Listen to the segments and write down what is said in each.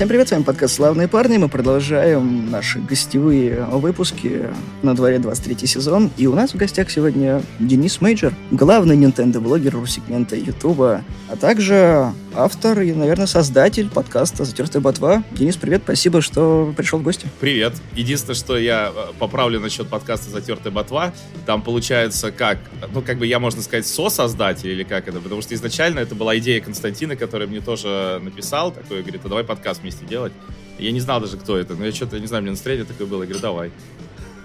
Всем привет, с вами подкаст «Славные парни». Мы продолжаем наши гостевые выпуски. На дворе 23 сезон. И у нас в гостях сегодня Денис Мейджор, главный Nintendo-блогер ру-сегмента Ютуба, а также автор и, наверное, создатель подкаста «Затертая ботва». Денис, привет, спасибо, что пришел в гости. Привет. Единственное, что я э, поправлю насчет подкаста «Затертая ботва», там получается как, ну, как бы я, можно сказать, со-создатель или как это, потому что изначально это была идея Константина, который мне тоже написал, такой, говорит, а давай подкаст вместе делать. Я не знал даже, кто это, но я что-то, не знаю, мне настроение такое было, я говорю, давай.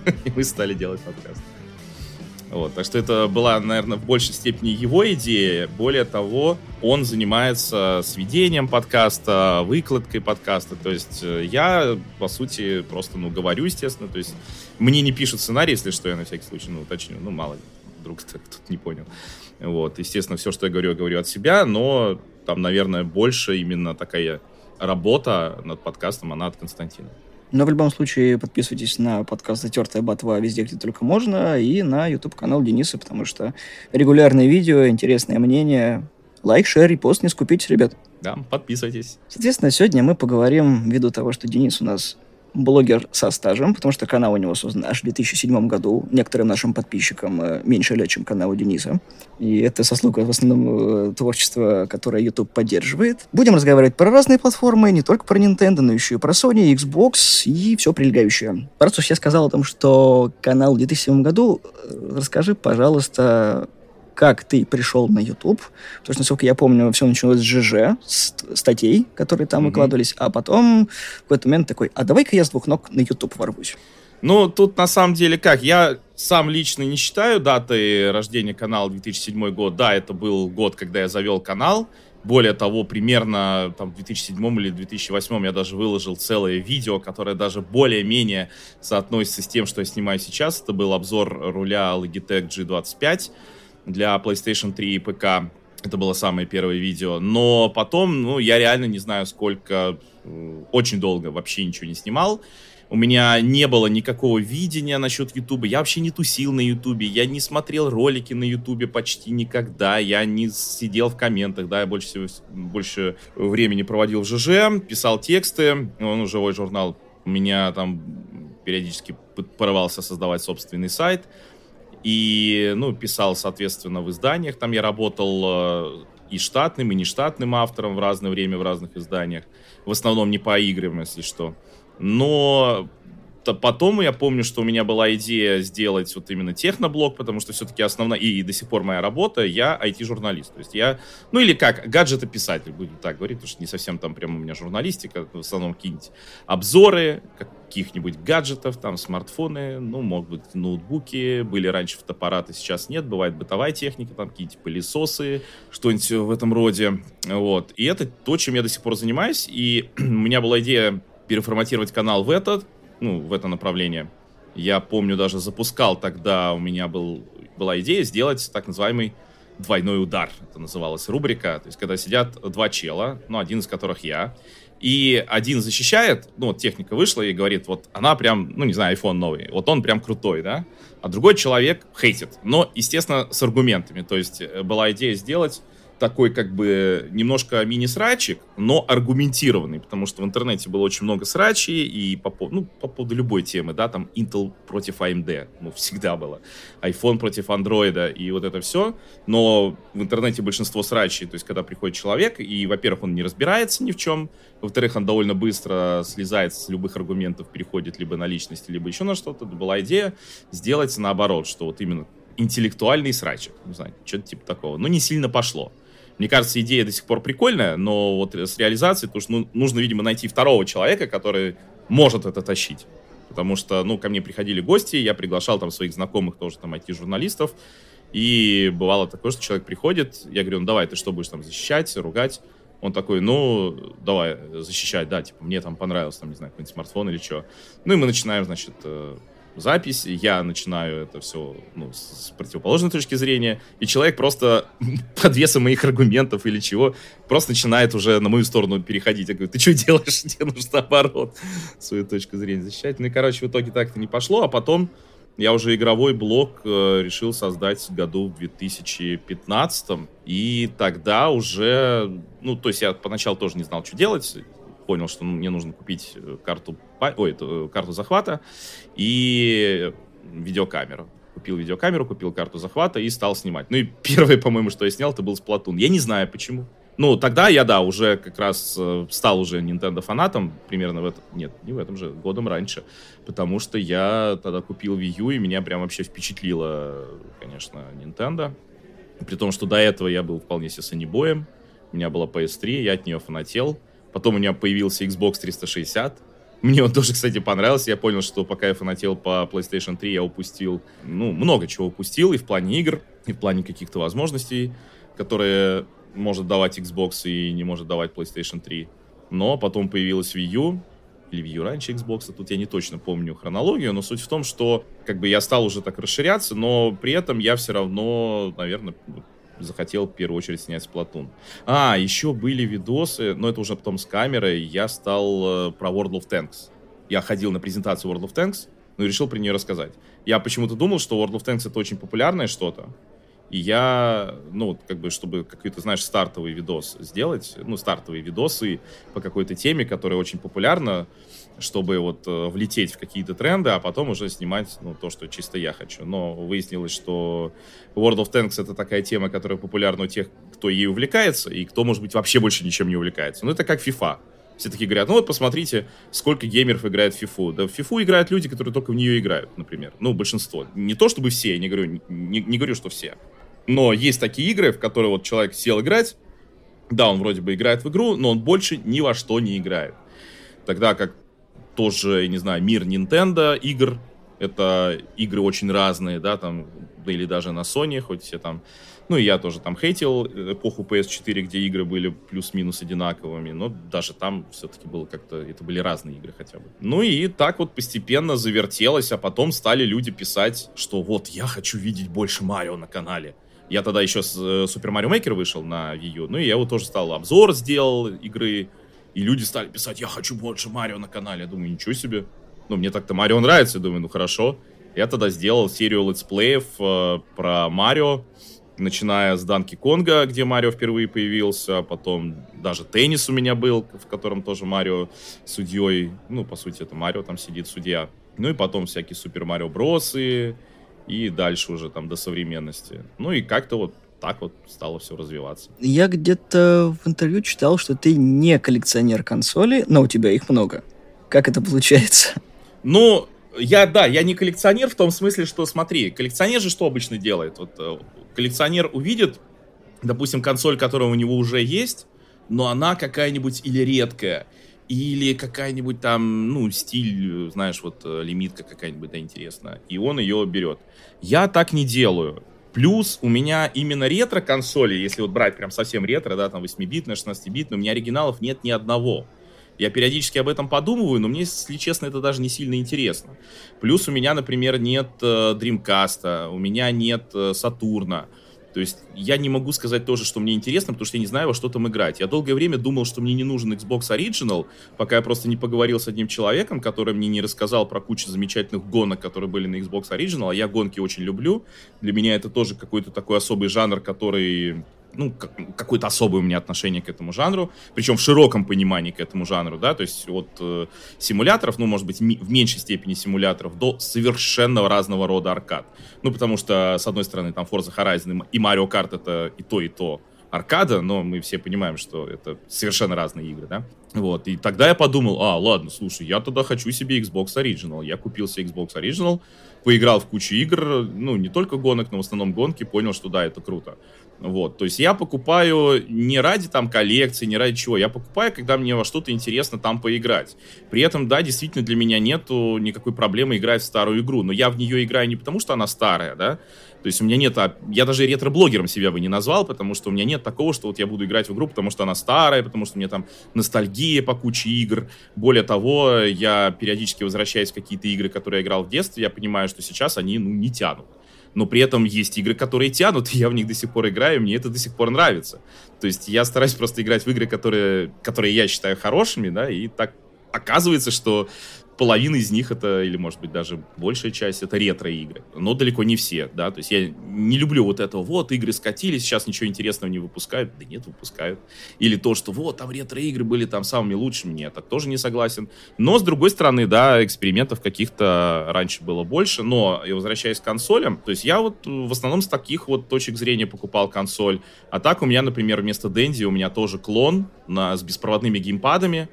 И мы стали делать подкаст. Вот, так что это была, наверное, в большей степени его идея. Более того, он занимается сведением подкаста, выкладкой подкаста. То есть э, я, по сути, просто, ну, говорю, естественно. То есть мне не пишут сценарий, если что, я на всякий случай, ну, уточню. Ну, мало ли, вдруг кто-то не понял. Вот, естественно, все, что я говорю, я говорю от себя, но там, наверное, больше именно такая работа над подкастом, она от Константина. Но в любом случае подписывайтесь на подкаст «Затертая ботва» везде, где только можно, и на YouTube-канал Дениса, потому что регулярные видео, интересное мнение, лайк, шер, репост не скупите, ребят. Да, подписывайтесь. Соответственно, сегодня мы поговорим, ввиду того, что Денис у нас блогер со стажем, потому что канал у него создан аж в 2007 году. Некоторым нашим подписчикам э, меньше лет, чем канал у Дениса. И это заслуга в основном э, творчества, которое YouTube поддерживает. Будем разговаривать про разные платформы, не только про Nintendo, но еще и про Sony, Xbox и все прилегающее. Уж я сказал о том, что канал в 2007 году, э, расскажи, пожалуйста, как ты пришел на YouTube. Потому что, насколько я помню, все началось с ЖЖ, с статей, которые там mm-hmm. выкладывались, а потом в какой-то момент такой, а давай-ка я с двух ног на YouTube ворвусь. Ну, тут на самом деле как, я сам лично не считаю датой рождения канала 2007 год. Да, это был год, когда я завел канал. Более того, примерно там, в 2007 или 2008 я даже выложил целое видео, которое даже более-менее соотносится с тем, что я снимаю сейчас. Это был обзор руля Logitech G25 для PlayStation 3 и ПК. Это было самое первое видео. Но потом, ну, я реально не знаю, сколько... Очень долго вообще ничего не снимал. У меня не было никакого видения насчет Ютуба. Я вообще не тусил на Ютубе. Я не смотрел ролики на Ютубе почти никогда. Я не сидел в комментах. Да, я больше, всего, больше времени проводил в ЖЖ, писал тексты. Он живой журнал. У меня там периодически порывался создавать собственный сайт. И, ну, писал, соответственно, в изданиях. Там я работал э, и штатным, и нештатным автором в разное время в разных изданиях. В основном не по играм, если что. Но потом я помню, что у меня была идея сделать вот именно техноблог, потому что все-таки основная, и, до сих пор моя работа, я IT-журналист. То есть я, ну или как, гаджетописатель, будем так говорить, потому что не совсем там прямо у меня журналистика, в основном какие-нибудь обзоры каких-нибудь гаджетов, там смартфоны, ну, могут быть ноутбуки, были раньше фотоаппараты, сейчас нет, бывает бытовая техника, там какие-то пылесосы, что-нибудь в этом роде, вот. И это то, чем я до сих пор занимаюсь, и у меня была идея переформатировать канал в этот, ну, в это направление. Я помню, даже запускал тогда, у меня был, была идея сделать так называемый двойной удар. Это называлась рубрика. То есть, когда сидят два чела, ну, один из которых я, и один защищает, ну, вот техника вышла и говорит, вот она прям, ну, не знаю, iPhone новый, вот он прям крутой, да, а другой человек хейтит, но, естественно, с аргументами. То есть, э, была идея сделать такой как бы немножко мини-срачик, но аргументированный, потому что в интернете было очень много срачей, и по, ну, по поводу любой темы, да, там Intel против AMD, ну, всегда было, iPhone против Android, и вот это все, но в интернете большинство срачей, то есть когда приходит человек, и, во-первых, он не разбирается ни в чем, во-вторых, он довольно быстро слезает с любых аргументов, переходит либо на личность, либо еще на что-то, была идея сделать наоборот, что вот именно интеллектуальный срачик, не знаю, что-то типа такого, но не сильно пошло. Мне кажется, идея до сих пор прикольная, но вот с реализацией, потому что ну, нужно, видимо, найти второго человека, который может это тащить. Потому что, ну, ко мне приходили гости, я приглашал там своих знакомых тоже там IT-журналистов, и бывало такое, что человек приходит, я говорю, ну давай, ты что будешь там защищать, ругать? Он такой, ну, давай защищать, да, типа, мне там понравился, там, не знаю, какой-нибудь смартфон или что. Ну, и мы начинаем, значит, э, запись, я начинаю это все ну, с противоположной точки зрения, и человек просто под весом моих аргументов или чего, просто начинает уже на мою сторону переходить. Я говорю, ты что делаешь? Тебе нужно наоборот свою точку зрения защищать. Ну и, короче, в итоге так-то не пошло, а потом я уже игровой блог э, решил создать году в 2015, и тогда уже, ну, то есть я поначалу тоже не знал, что делать, понял, что мне нужно купить э, карту, ой, эту, карту захвата и видеокамеру. Купил видеокамеру, купил карту захвата и стал снимать. Ну и первое, по-моему, что я снял, это был Сплатун. Я не знаю почему. Ну, тогда я, да, уже как раз э, стал уже Nintendo фанатом, примерно в этом, нет, не в этом же, годом раньше, потому что я тогда купил Wii U, и меня прям вообще впечатлило, конечно, Nintendo. При том, что до этого я был вполне себе санибоем, у меня была PS3, я от нее фанател. Потом у меня появился Xbox 360, мне он тоже, кстати, понравился. Я понял, что пока я фанател по PlayStation 3, я упустил, ну, много чего упустил и в плане игр, и в плане каких-то возможностей, которые может давать Xbox и не может давать PlayStation 3. Но потом появилась Wii U, или Wii U раньше Xbox, тут я не точно помню хронологию, но суть в том, что как бы я стал уже так расширяться, но при этом я все равно, наверное, захотел в первую очередь снять Splatoon. А, еще были видосы, но это уже потом с камерой, я стал э, про World of Tanks. Я ходил на презентацию World of Tanks, но ну решил про нее рассказать. Я почему-то думал, что World of Tanks это очень популярное что-то, и я, ну, как бы, чтобы какой-то, знаешь, стартовый видос сделать, ну, стартовые видосы по какой-то теме, которая очень популярна, чтобы вот э, влететь в какие-то тренды, а потом уже снимать, ну, то, что чисто я хочу. Но выяснилось, что World of Tanks это такая тема, которая популярна у тех, кто ей увлекается, и кто, может быть, вообще больше ничем не увлекается. Ну, это как FIFA. Все такие говорят, ну вот посмотрите, сколько геймеров играет в FIFA. Да в FIFA играют люди, которые только в нее играют, например. Ну, большинство. Не то, чтобы все, я не говорю, не, не говорю, что все. Но есть такие игры, в которые вот человек сел играть, да, он вроде бы играет в игру, но он больше ни во что не играет. Тогда как тоже, не знаю, мир Nintendo игр, это игры очень разные, да, там, или даже на Sony, хоть все там, ну, и я тоже там хейтил эпоху PS4, где игры были плюс-минус одинаковыми, но даже там все-таки было как-то, это были разные игры хотя бы. Ну, и так вот постепенно завертелось, а потом стали люди писать, что вот, я хочу видеть больше Марио на канале. Я тогда еще с э, Super Mario Maker вышел на Wii U, ну и я вот тоже стал обзор сделал игры, и люди стали писать, я хочу больше Марио на канале. Я думаю, ничего себе. Ну, мне так-то Марио нравится, я думаю, ну хорошо. Я тогда сделал серию летсплеев э, про Марио, начиная с Данки Конга, где Марио впервые появился, потом даже теннис у меня был, в котором тоже Марио судьей, ну, по сути, это Марио там сидит судья. Ну и потом всякие Супер Марио Бросы, и дальше уже там до современности. Ну и как-то вот так вот стало все развиваться. Я где-то в интервью читал, что ты не коллекционер консолей, но у тебя их много. Как это получается? Ну, я, да, я не коллекционер в том смысле, что, смотри, коллекционер же что обычно делает? Вот э, коллекционер увидит, допустим, консоль, которая у него уже есть, но она какая-нибудь или редкая, или какая-нибудь там, ну, стиль, знаешь, вот э, лимитка какая-нибудь, да, интересная. И он ее берет. Я так не делаю. Плюс у меня именно ретро-консоли, если вот брать прям совсем ретро, да, там 8-битные, 16-битные, у меня оригиналов нет ни одного. Я периодически об этом подумываю, но мне, если честно, это даже не сильно интересно. Плюс у меня, например, нет э, Dreamcast, у меня нет э, Сатурна. То есть я не могу сказать тоже, что мне интересно, потому что я не знаю, во что там играть. Я долгое время думал, что мне не нужен Xbox Original, пока я просто не поговорил с одним человеком, который мне не рассказал про кучу замечательных гонок, которые были на Xbox Original. А я гонки очень люблю. Для меня это тоже какой-то такой особый жанр, который ну, какое-то особое у меня отношение к этому жанру, причем в широком понимании к этому жанру, да, то есть от э, симуляторов, ну, может быть, в меньшей степени симуляторов, до совершенно разного рода аркад. Ну, потому что, с одной стороны, там Forza Horizon и Mario Kart это и то, и то аркада, но мы все понимаем, что это совершенно разные игры, да. Вот, и тогда я подумал, а, ладно, слушай, я тогда хочу себе Xbox Original. Я купил себе Xbox Original, поиграл в кучу игр, ну, не только гонок, но в основном гонки, понял, что да, это круто. Вот, то есть я покупаю не ради там коллекции, не ради чего, я покупаю, когда мне во что-то интересно там поиграть. При этом, да, действительно для меня нету никакой проблемы играть в старую игру, но я в нее играю не потому, что она старая, да, то есть у меня нет, а, я даже ретро-блогером себя бы не назвал, потому что у меня нет такого, что вот я буду играть в игру, потому что она старая, потому что у меня там ностальгия по куче игр. Более того, я периодически возвращаюсь в какие-то игры, которые я играл в детстве, я понимаю, что сейчас они, ну, не тянут но при этом есть игры, которые тянут, и я в них до сих пор играю, и мне это до сих пор нравится. То есть я стараюсь просто играть в игры, которые, которые я считаю хорошими, да, и так оказывается, что половина из них это, или может быть даже большая часть, это ретро-игры. Но далеко не все, да, то есть я не люблю вот этого, вот, игры скатились, сейчас ничего интересного не выпускают. Да нет, выпускают. Или то, что вот, там ретро-игры были там самыми лучшими, нет, так тоже не согласен. Но, с другой стороны, да, экспериментов каких-то раньше было больше, но, и возвращаясь к консолям, то есть я вот в основном с таких вот точек зрения покупал консоль. А так у меня, например, вместо Денди у меня тоже клон на, с беспроводными геймпадами,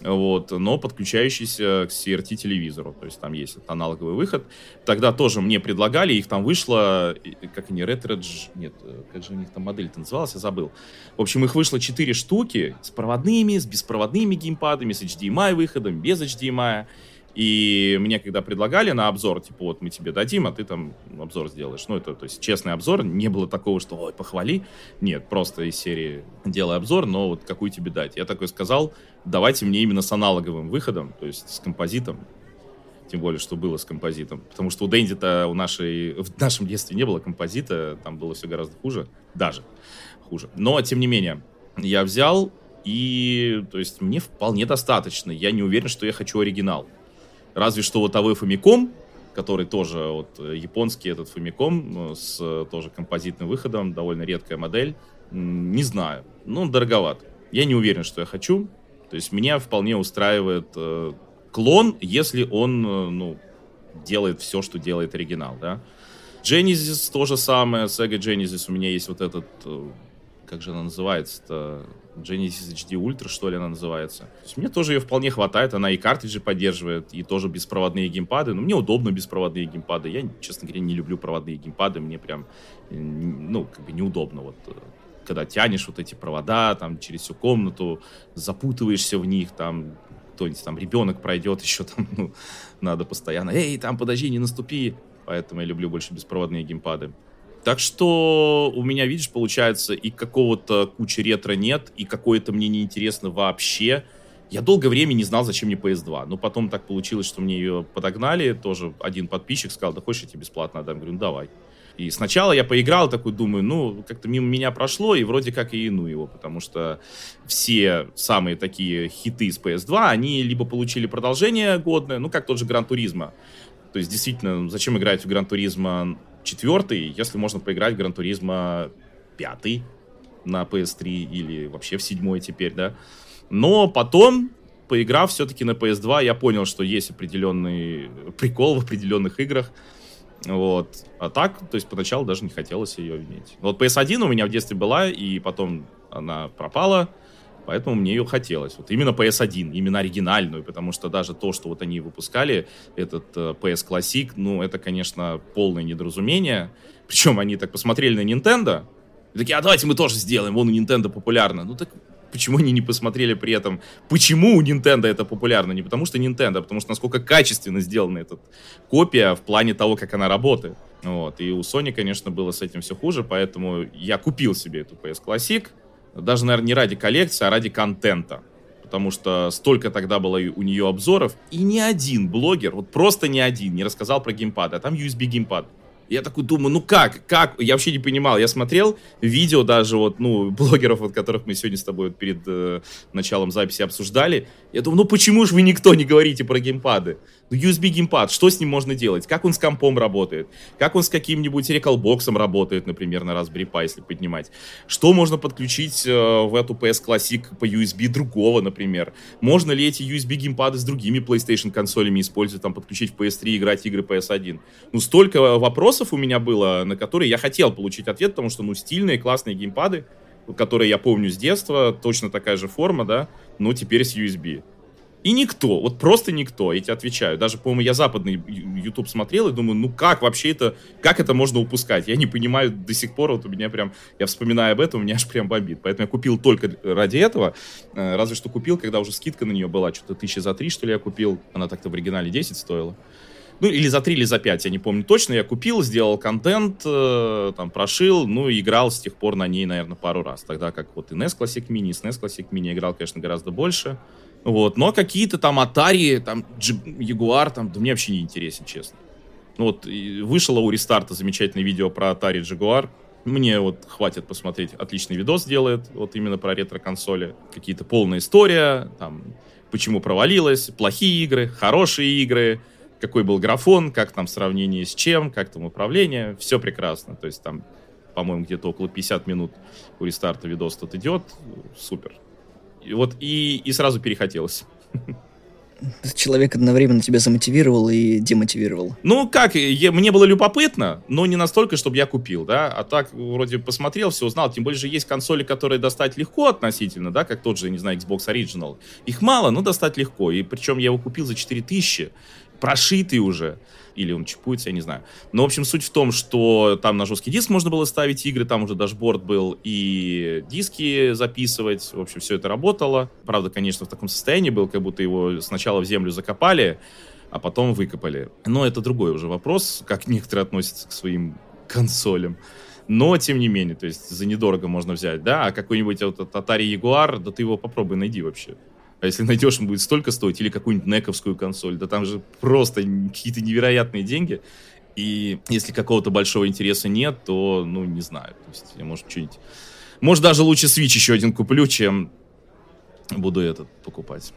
вот, но подключающийся к CRT телевизору, то есть там есть аналоговый выход. Тогда тоже мне предлагали, их там вышло, как они, Retro, нет, как же у них там модель-то называлась, я забыл. В общем, их вышло 4 штуки с проводными, с беспроводными геймпадами, с HDMI выходом, без HDMI. И мне когда предлагали на обзор, типа, вот мы тебе дадим, а ты там обзор сделаешь. Ну, это, то есть, честный обзор. Не было такого, что, ой, похвали. Нет, просто из серии делай обзор, но вот какую тебе дать. Я такой сказал, давайте мне именно с аналоговым выходом, то есть с композитом. Тем более, что было с композитом. Потому что у Дэнди-то у нашей, в нашем детстве не было композита, там было все гораздо хуже. Даже хуже. Но, тем не менее, я взял, и, то есть, мне вполне достаточно. Я не уверен, что я хочу оригинал. Разве что вот АВ Famicom, который тоже вот японский этот Famicom с тоже композитным выходом, довольно редкая модель. Не знаю, ну, дороговат. Я не уверен, что я хочу. То есть меня вполне устраивает э, клон, если он, э, ну, делает все, что делает оригинал, да. Genesis то же самое, Sega Genesis у меня есть вот этот, э, как же она называется-то, Genesis HD Ultra, что ли, она называется. То есть мне тоже ее вполне хватает, она и картриджи поддерживает, и тоже беспроводные геймпады. Но мне удобно беспроводные геймпады. Я, честно говоря, не люблю проводные геймпады, мне прям, ну, как бы неудобно вот когда тянешь вот эти провода там через всю комнату, запутываешься в них, там кто-нибудь там ребенок пройдет еще там, ну, надо постоянно, эй, там подожди, не наступи. Поэтому я люблю больше беспроводные геймпады. Так что у меня, видишь, получается, и какого-то кучи ретро нет, и какое-то мне не интересно вообще. Я долгое время не знал, зачем мне PS2. Но потом так получилось, что мне ее подогнали. Тоже один подписчик сказал, да хочешь, я тебе бесплатно отдам? Говорю, ну давай. И сначала я поиграл, такой думаю, ну, как-то мимо меня прошло, и вроде как и ну его, потому что все самые такие хиты с PS2, они либо получили продолжение годное, ну, как тот же Gran Turismo. То есть, действительно, зачем играть в Gran Turismo 4, если можно поиграть в Gran Turismo 5 на PS3 или вообще в 7 теперь, да. Но потом, поиграв все-таки на PS2, я понял, что есть определенный прикол в определенных играх, вот. А так, то есть поначалу даже не хотелось ее иметь. Вот PS1 у меня в детстве была, и потом она пропала, поэтому мне ее хотелось. Вот именно PS1, именно оригинальную, потому что даже то, что вот они выпускали, этот э, PS Classic, ну, это, конечно, полное недоразумение. Причем они так посмотрели на Nintendo, и такие, а давайте мы тоже сделаем, вон у Nintendo популярно. Ну так почему они не посмотрели при этом, почему у Nintendo это популярно? Не потому что Nintendo, а потому что насколько качественно сделана эта копия в плане того, как она работает. Вот. И у Sony, конечно, было с этим все хуже, поэтому я купил себе эту PS Classic, даже, наверное, не ради коллекции, а ради контента. Потому что столько тогда было у нее обзоров, и ни один блогер, вот просто ни один, не рассказал про геймпад, а там USB геймпад. Я такой думаю, ну как, как? Я вообще не понимал. Я смотрел видео даже вот, ну, блогеров, вот, которых мы сегодня с тобой вот перед э, началом записи обсуждали. Я думаю, ну почему же вы никто не говорите про геймпады? USB геймпад, что с ним можно делать? Как он с компом работает? Как он с каким-нибудь реколбоксом работает, например, на Raspberry Pi, если поднимать? Что можно подключить э, в эту PS Classic по USB другого, например? Можно ли эти USB геймпады с другими PlayStation консолями использовать, там, подключить в PS3 играть игры PS1? Ну, столько вопросов у меня было, на которые я хотел получить ответ, потому что, ну, стильные, классные геймпады, которые я помню с детства, точно такая же форма, да, но теперь с USB. И никто, вот просто никто, я тебе отвечаю. Даже, по-моему, я западный YouTube смотрел и думаю, ну как вообще это, как это можно упускать? Я не понимаю до сих пор, вот у меня прям, я вспоминаю об этом, у меня аж прям бомбит. Поэтому я купил только ради этого, э, разве что купил, когда уже скидка на нее была, что-то тысячи за три, что ли, я купил. Она так-то в оригинале 10 стоила. Ну, или за 3, или за 5, я не помню точно. Я купил, сделал контент, э, там, прошил, ну, и играл с тех пор на ней, наверное, пару раз. Тогда как вот и NES Classic Mini, и SNES Classic Mini играл, конечно, гораздо больше. Вот, но какие-то там Atari, там, Jaguar, там, да мне вообще не интересен, честно. Ну вот, вышло у рестарта замечательное видео про Atari Jaguar. Мне вот хватит посмотреть, отличный видос делает, вот именно про ретро-консоли. Какие-то полная история, там, почему провалилось, плохие игры, хорошие игры, какой был графон, как там в сравнении с чем, как там управление, все прекрасно. То есть там, по-моему, где-то около 50 минут у рестарта видос тут идет, супер. И вот и, и сразу перехотелось. человек одновременно тебя замотивировал и демотивировал. Ну, как, я, мне было любопытно, но не настолько, чтобы я купил, да, а так вроде посмотрел, все узнал, тем более же есть консоли, которые достать легко относительно, да, как тот же, не знаю, Xbox Original. Их мало, но достать легко, и причем я его купил за 4000, прошитый уже, или он чипуется, я не знаю. Но, в общем, суть в том, что там на жесткий диск можно было ставить игры, там уже дашборд был, и диски записывать, в общем, все это работало. Правда, конечно, в таком состоянии был, как будто его сначала в землю закопали, а потом выкопали. Но это другой уже вопрос, как некоторые относятся к своим консолям. Но, тем не менее, то есть за недорого можно взять, да, а какой-нибудь вот Atari Jaguar, да ты его попробуй найди вообще. А если найдешь, он будет столько стоить, или какую-нибудь нековскую консоль, да там же просто какие-то невероятные деньги. И если какого-то большого интереса нет, то, ну, не знаю. То есть я, может, что-нибудь... Может, даже лучше Switch еще один куплю, чем буду этот покупать.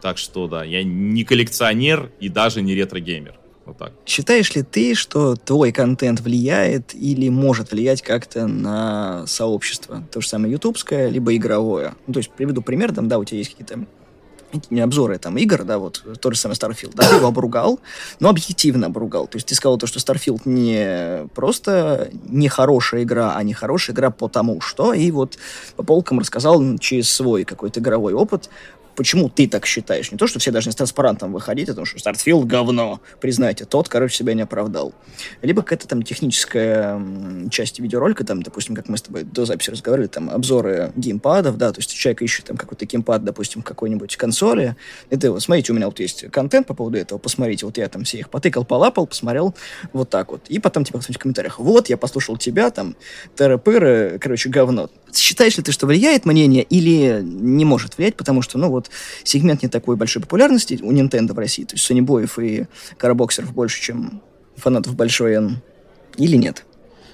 Так что, да, я не коллекционер и даже не ретро-геймер. Вот так. Считаешь ли ты, что твой контент влияет или может влиять как-то на сообщество? То же самое ютубское, либо игровое. Ну, то есть, приведу пример, там, да, у тебя есть какие-то не обзоры там игр, да, вот тот же самый Starfield, да, ты его обругал, но объективно обругал. То есть ты сказал то, что Starfield не просто не хорошая игра, а не хорошая игра потому что, и вот по полкам рассказал через свой какой-то игровой опыт, почему ты так считаешь. Не то, что все должны с транспарантом выходить, о том, что Starfield говно, признайте, тот, короче, себя не оправдал. Либо какая-то там техническая часть видеоролика, там, допустим, как мы с тобой до записи разговаривали, там, обзоры геймпадов, да, то есть человек ищет там какой-то геймпад, допустим, какой-нибудь консоли, и ты, вот, смотрите, у меня вот есть контент по поводу этого, посмотрите, вот я там все их потыкал, полапал, посмотрел, вот так вот. И потом, типа, в комментариях, вот, я послушал тебя, там, тыры-пыры, короче, говно. Считаешь ли ты, что влияет мнение или не может влиять, потому что, ну, вот, сегмент не такой большой популярности у Nintendo в России, то есть санибоев и карабоксеров больше, чем фанатов большой N, или нет?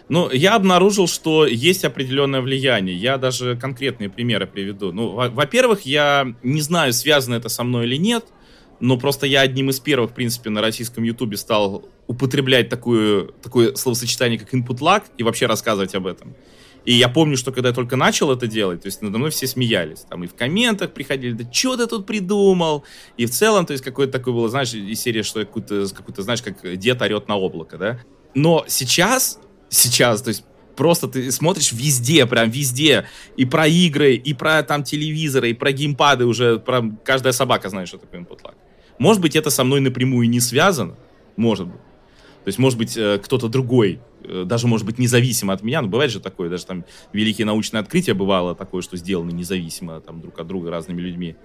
Ну, я обнаружил, что есть определенное влияние. Я даже конкретные примеры приведу. Ну, во-первых, я не знаю, связано это со мной или нет, но просто я одним из первых, в принципе, на российском ютубе стал употреблять такую, такое словосочетание, как input lag, и вообще рассказывать об этом. И я помню, что когда я только начал это делать, то есть надо мной все смеялись. Там и в комментах приходили, да что ты тут придумал? И в целом, то есть какое-то такое было, знаешь, из серии, что какую-то, какую-то знаешь, как дед орет на облако, да? Но сейчас, сейчас, то есть просто ты смотришь везде, прям везде, и про игры, и про там телевизоры, и про геймпады уже, про каждая собака знает, что такое lag. Может быть, это со мной напрямую не связано, может быть. То есть, может быть, э, кто-то другой даже, может быть, независимо от меня, но бывает же такое, даже там великие научные открытия бывало такое, что сделаны независимо там друг от друга разными людьми.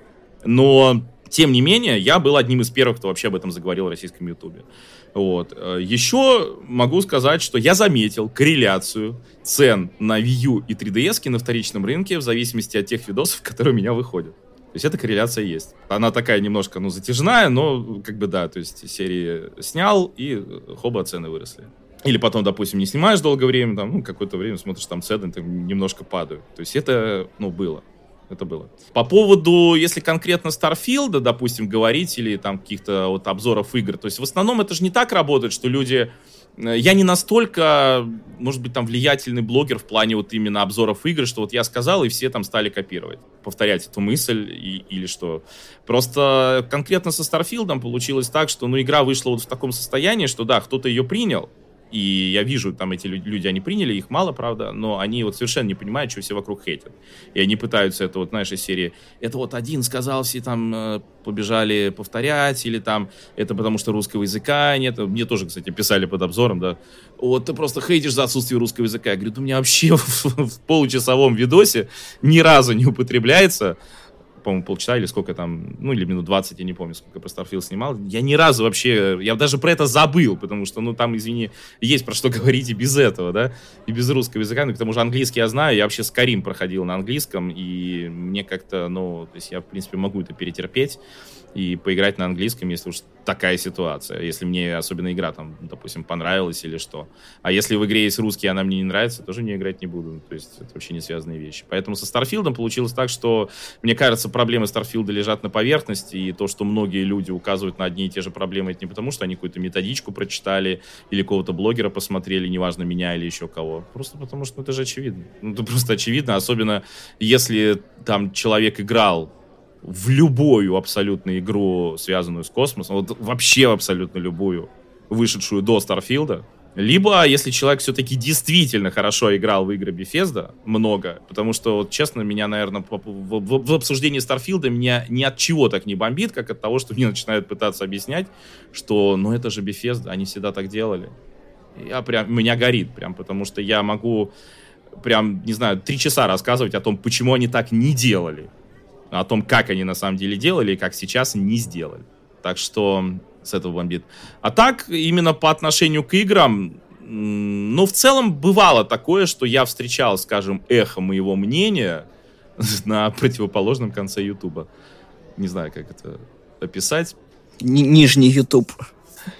Но, тем не менее, я был одним из первых, кто вообще об этом заговорил в российском ютубе. Вот. Э, еще могу сказать, что я заметил корреляцию цен на Wii U и 3DS на вторичном рынке в зависимости от тех видосов, которые у меня выходят. То есть эта корреляция есть. Она такая немножко, ну, затяжная, но как бы да, то есть серии снял, и хоба цены выросли. Или потом, допустим, не снимаешь долгое время, там, ну, какое-то время смотришь, там цены там, немножко падают. То есть это, ну, было. Это было. По поводу, если конкретно Starfield, допустим, говорить, или там каких-то вот обзоров игр, то есть в основном это же не так работает, что люди... Э, я не настолько, может быть, там влиятельный блогер в плане вот именно обзоров игр, что вот я сказал, и все там стали копировать, повторять эту мысль и, или что. Просто конкретно со Starfield получилось так, что ну, игра вышла вот в таком состоянии, что да, кто-то ее принял, и я вижу, там эти люди, они приняли, их мало, правда, но они вот совершенно не понимают, что все вокруг хейтят. И они пытаются это вот, знаешь, из серии, это вот один сказал, все там э, побежали повторять, или там, это потому что русского языка нет. Мне тоже, кстати, писали под обзором, да, вот ты просто хейтишь за отсутствие русского языка. Я говорю, у меня вообще в, в получасовом видосе ни разу не употребляется по-моему, полчаса или сколько там, ну, или минут 20, я не помню, сколько про Starfield снимал. Я ни разу вообще, я даже про это забыл, потому что, ну, там, извини, есть про что говорить и без этого, да, и без русского языка, ну, к тому же английский я знаю, я вообще с Карим проходил на английском, и мне как-то, ну, то есть я, в принципе, могу это перетерпеть, и поиграть на английском, если уж такая ситуация. Если мне особенно игра там, допустим, понравилась или что. А если в игре есть русский, она мне не нравится, тоже не играть не буду. То есть это вообще не связанные вещи. Поэтому со Старфилдом получилось так, что, мне кажется, проблемы Старфилда лежат на поверхности, и то, что многие люди указывают на одни и те же проблемы, это не потому, что они какую-то методичку прочитали или какого-то блогера посмотрели, неважно, меня или еще кого. Просто потому, что ну, это же очевидно. Ну, это просто очевидно, особенно если там человек играл в любую абсолютно игру, связанную с космосом, вот вообще абсолютно любую, вышедшую до Старфилда, либо, если человек все-таки действительно хорошо играл в игры Bethesda, много, потому что, вот, честно, меня, наверное, в, в, в обсуждении Старфилда меня ни от чего так не бомбит, как от того, что мне начинают пытаться объяснять, что, ну, это же Bethesda, они всегда так делали. Я прям, меня горит прям, потому что я могу прям, не знаю, три часа рассказывать о том, почему они так не делали, о том, как они на самом деле делали и как сейчас не сделали. Так что с этого бомбит. А так, именно по отношению к играм, ну, в целом, бывало такое, что я встречал, скажем, эхо моего мнения на противоположном конце Ютуба. Не знаю, как это описать. Н- нижний Ютуб.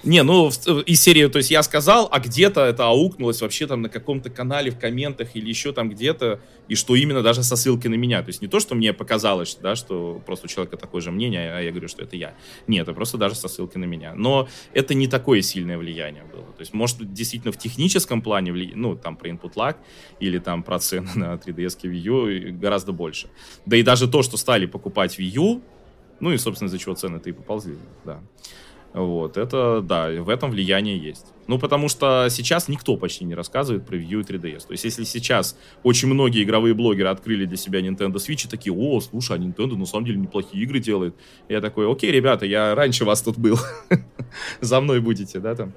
Не, ну, из серии, то есть я сказал, а где-то это аукнулось вообще там на каком-то канале в комментах или еще там где-то, и что именно даже со ссылкой на меня. То есть не то, что мне показалось, да, что просто у человека такое же мнение, а я говорю, что это я. Нет, это просто даже со ссылкой на меня. Но это не такое сильное влияние было. То есть, может, действительно в техническом плане, вли... ну, там про input lag или там про цены на 3DS Wii U гораздо больше. Да и даже то, что стали покупать Wii U, ну и, собственно, из-за чего цены-то и поползли, да. Вот, это, да, в этом влияние есть. Ну, потому что сейчас никто почти не рассказывает про Wii U и 3DS. То есть, если сейчас очень многие игровые блогеры открыли для себя Nintendo Switch и такие, о, слушай, а Nintendo на самом деле неплохие игры делает. Я такой, окей, ребята, я раньше вас тут был. За мной будете, да, там.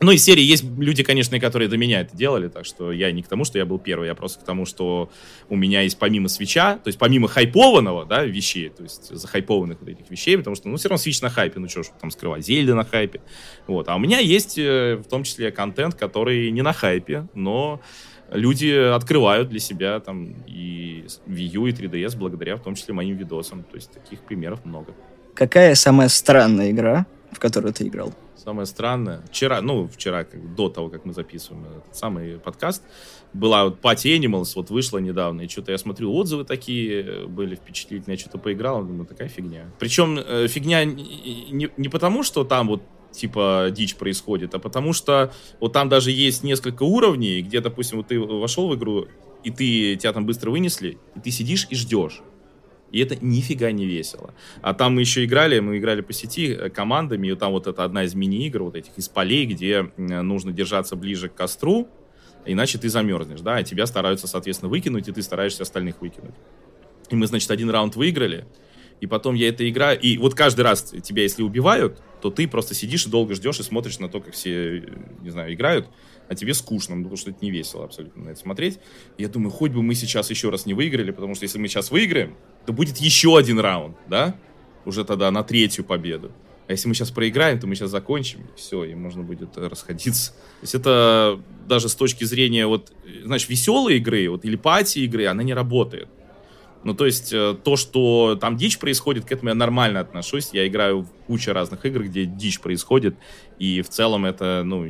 Ну, из серии есть люди, конечно, которые до меня это делали, так что я не к тому, что я был первый, я просто к тому, что у меня есть помимо свеча, то есть помимо хайпованного, да, вещей, то есть захайпованных вот этих вещей, потому что, ну, все равно свич на хайпе, ну, что ж там скрывать, Зельда на хайпе, вот. А у меня есть э, в том числе контент, который не на хайпе, но люди открывают для себя там и Wii U, и 3DS благодаря в том числе моим видосам, то есть таких примеров много. Какая самая странная игра, в которую ты играл? Самое странное, вчера, ну, вчера, как, до того, как мы записываем этот самый подкаст, была вот Party Animals, вот вышла недавно, и что-то я смотрю, отзывы такие э, были впечатлительные, я что-то поиграл, думаю, такая фигня. Причем э, фигня не, не потому, что там вот типа дичь происходит, а потому что вот там даже есть несколько уровней, где, допустим, вот ты вошел в игру, и ты, тебя там быстро вынесли, и ты сидишь и ждешь. И это нифига не весело. А там мы еще играли, мы играли по сети э, командами, и там вот это одна из мини-игр, вот этих из полей, где нужно держаться ближе к костру, иначе ты замерзнешь, да, и тебя стараются, соответственно, выкинуть, и ты стараешься остальных выкинуть. И мы, значит, один раунд выиграли, и потом я это играю, и вот каждый раз тебя, если убивают, то ты просто сидишь и долго ждешь и смотришь на то, как все, не знаю, играют, а тебе скучно, потому что это не весело абсолютно на это смотреть. Я думаю, хоть бы мы сейчас еще раз не выиграли, потому что если мы сейчас выиграем, то будет еще один раунд, да? Уже тогда на третью победу. А если мы сейчас проиграем, то мы сейчас закончим, и все, и можно будет расходиться. То есть это даже с точки зрения, вот, знаешь, веселой игры, вот, или пати игры, она не работает. Ну, то есть, э, то, что там дичь происходит, к этому я нормально отношусь. Я играю в кучу разных игр, где дичь происходит, и в целом это, ну,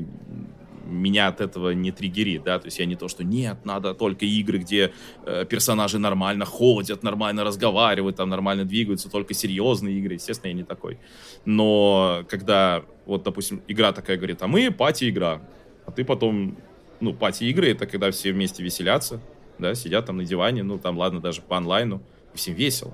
меня от этого не триггерит, да, то есть я не то, что нет, надо только игры, где э, персонажи нормально ходят, нормально разговаривают, там нормально двигаются, только серьезные игры, естественно, я не такой. Но когда, вот, допустим, игра такая говорит, а мы пати-игра, а ты потом, ну, пати-игры, это когда все вместе веселятся, да, сидят там на диване, ну, там, ладно, даже по онлайну, и всем весело.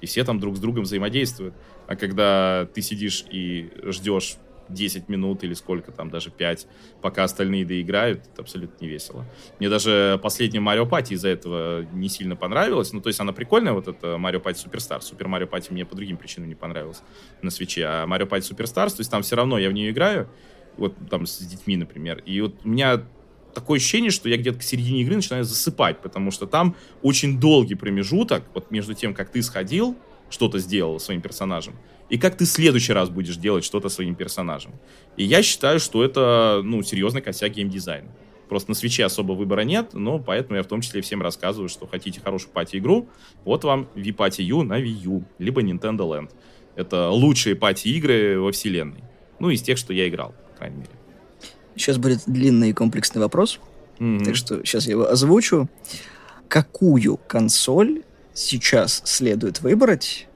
И все там друг с другом взаимодействуют. А когда ты сидишь и ждешь 10 минут или сколько там, даже 5, пока остальные доиграют, это абсолютно не весело. Мне даже последняя Mario Party из-за этого не сильно понравилась. Ну, то есть она прикольная, вот эта Mario Party Superstar. Super Mario Party мне по другим причинам не понравилась на Switch е. А Mario Party Superstars, то есть там все равно я в нее играю, вот там с детьми, например. И вот у меня такое ощущение, что я где-то к середине игры начинаю засыпать, потому что там очень долгий промежуток вот между тем, как ты сходил, что-то сделал своим персонажем, и как ты в следующий раз будешь делать что-то своим персонажем. И я считаю, что это, ну, серьезный косяк геймдизайна. Просто на свече особо выбора нет, но поэтому я в том числе всем рассказываю, что хотите хорошую пати-игру, вот вам V-Party U на Wii U, либо Nintendo Land. Это лучшие пати-игры во вселенной. Ну, из тех, что я играл, по крайней мере. Сейчас будет длинный и комплексный вопрос, mm-hmm. так что сейчас я его озвучу. Какую консоль сейчас следует выбрать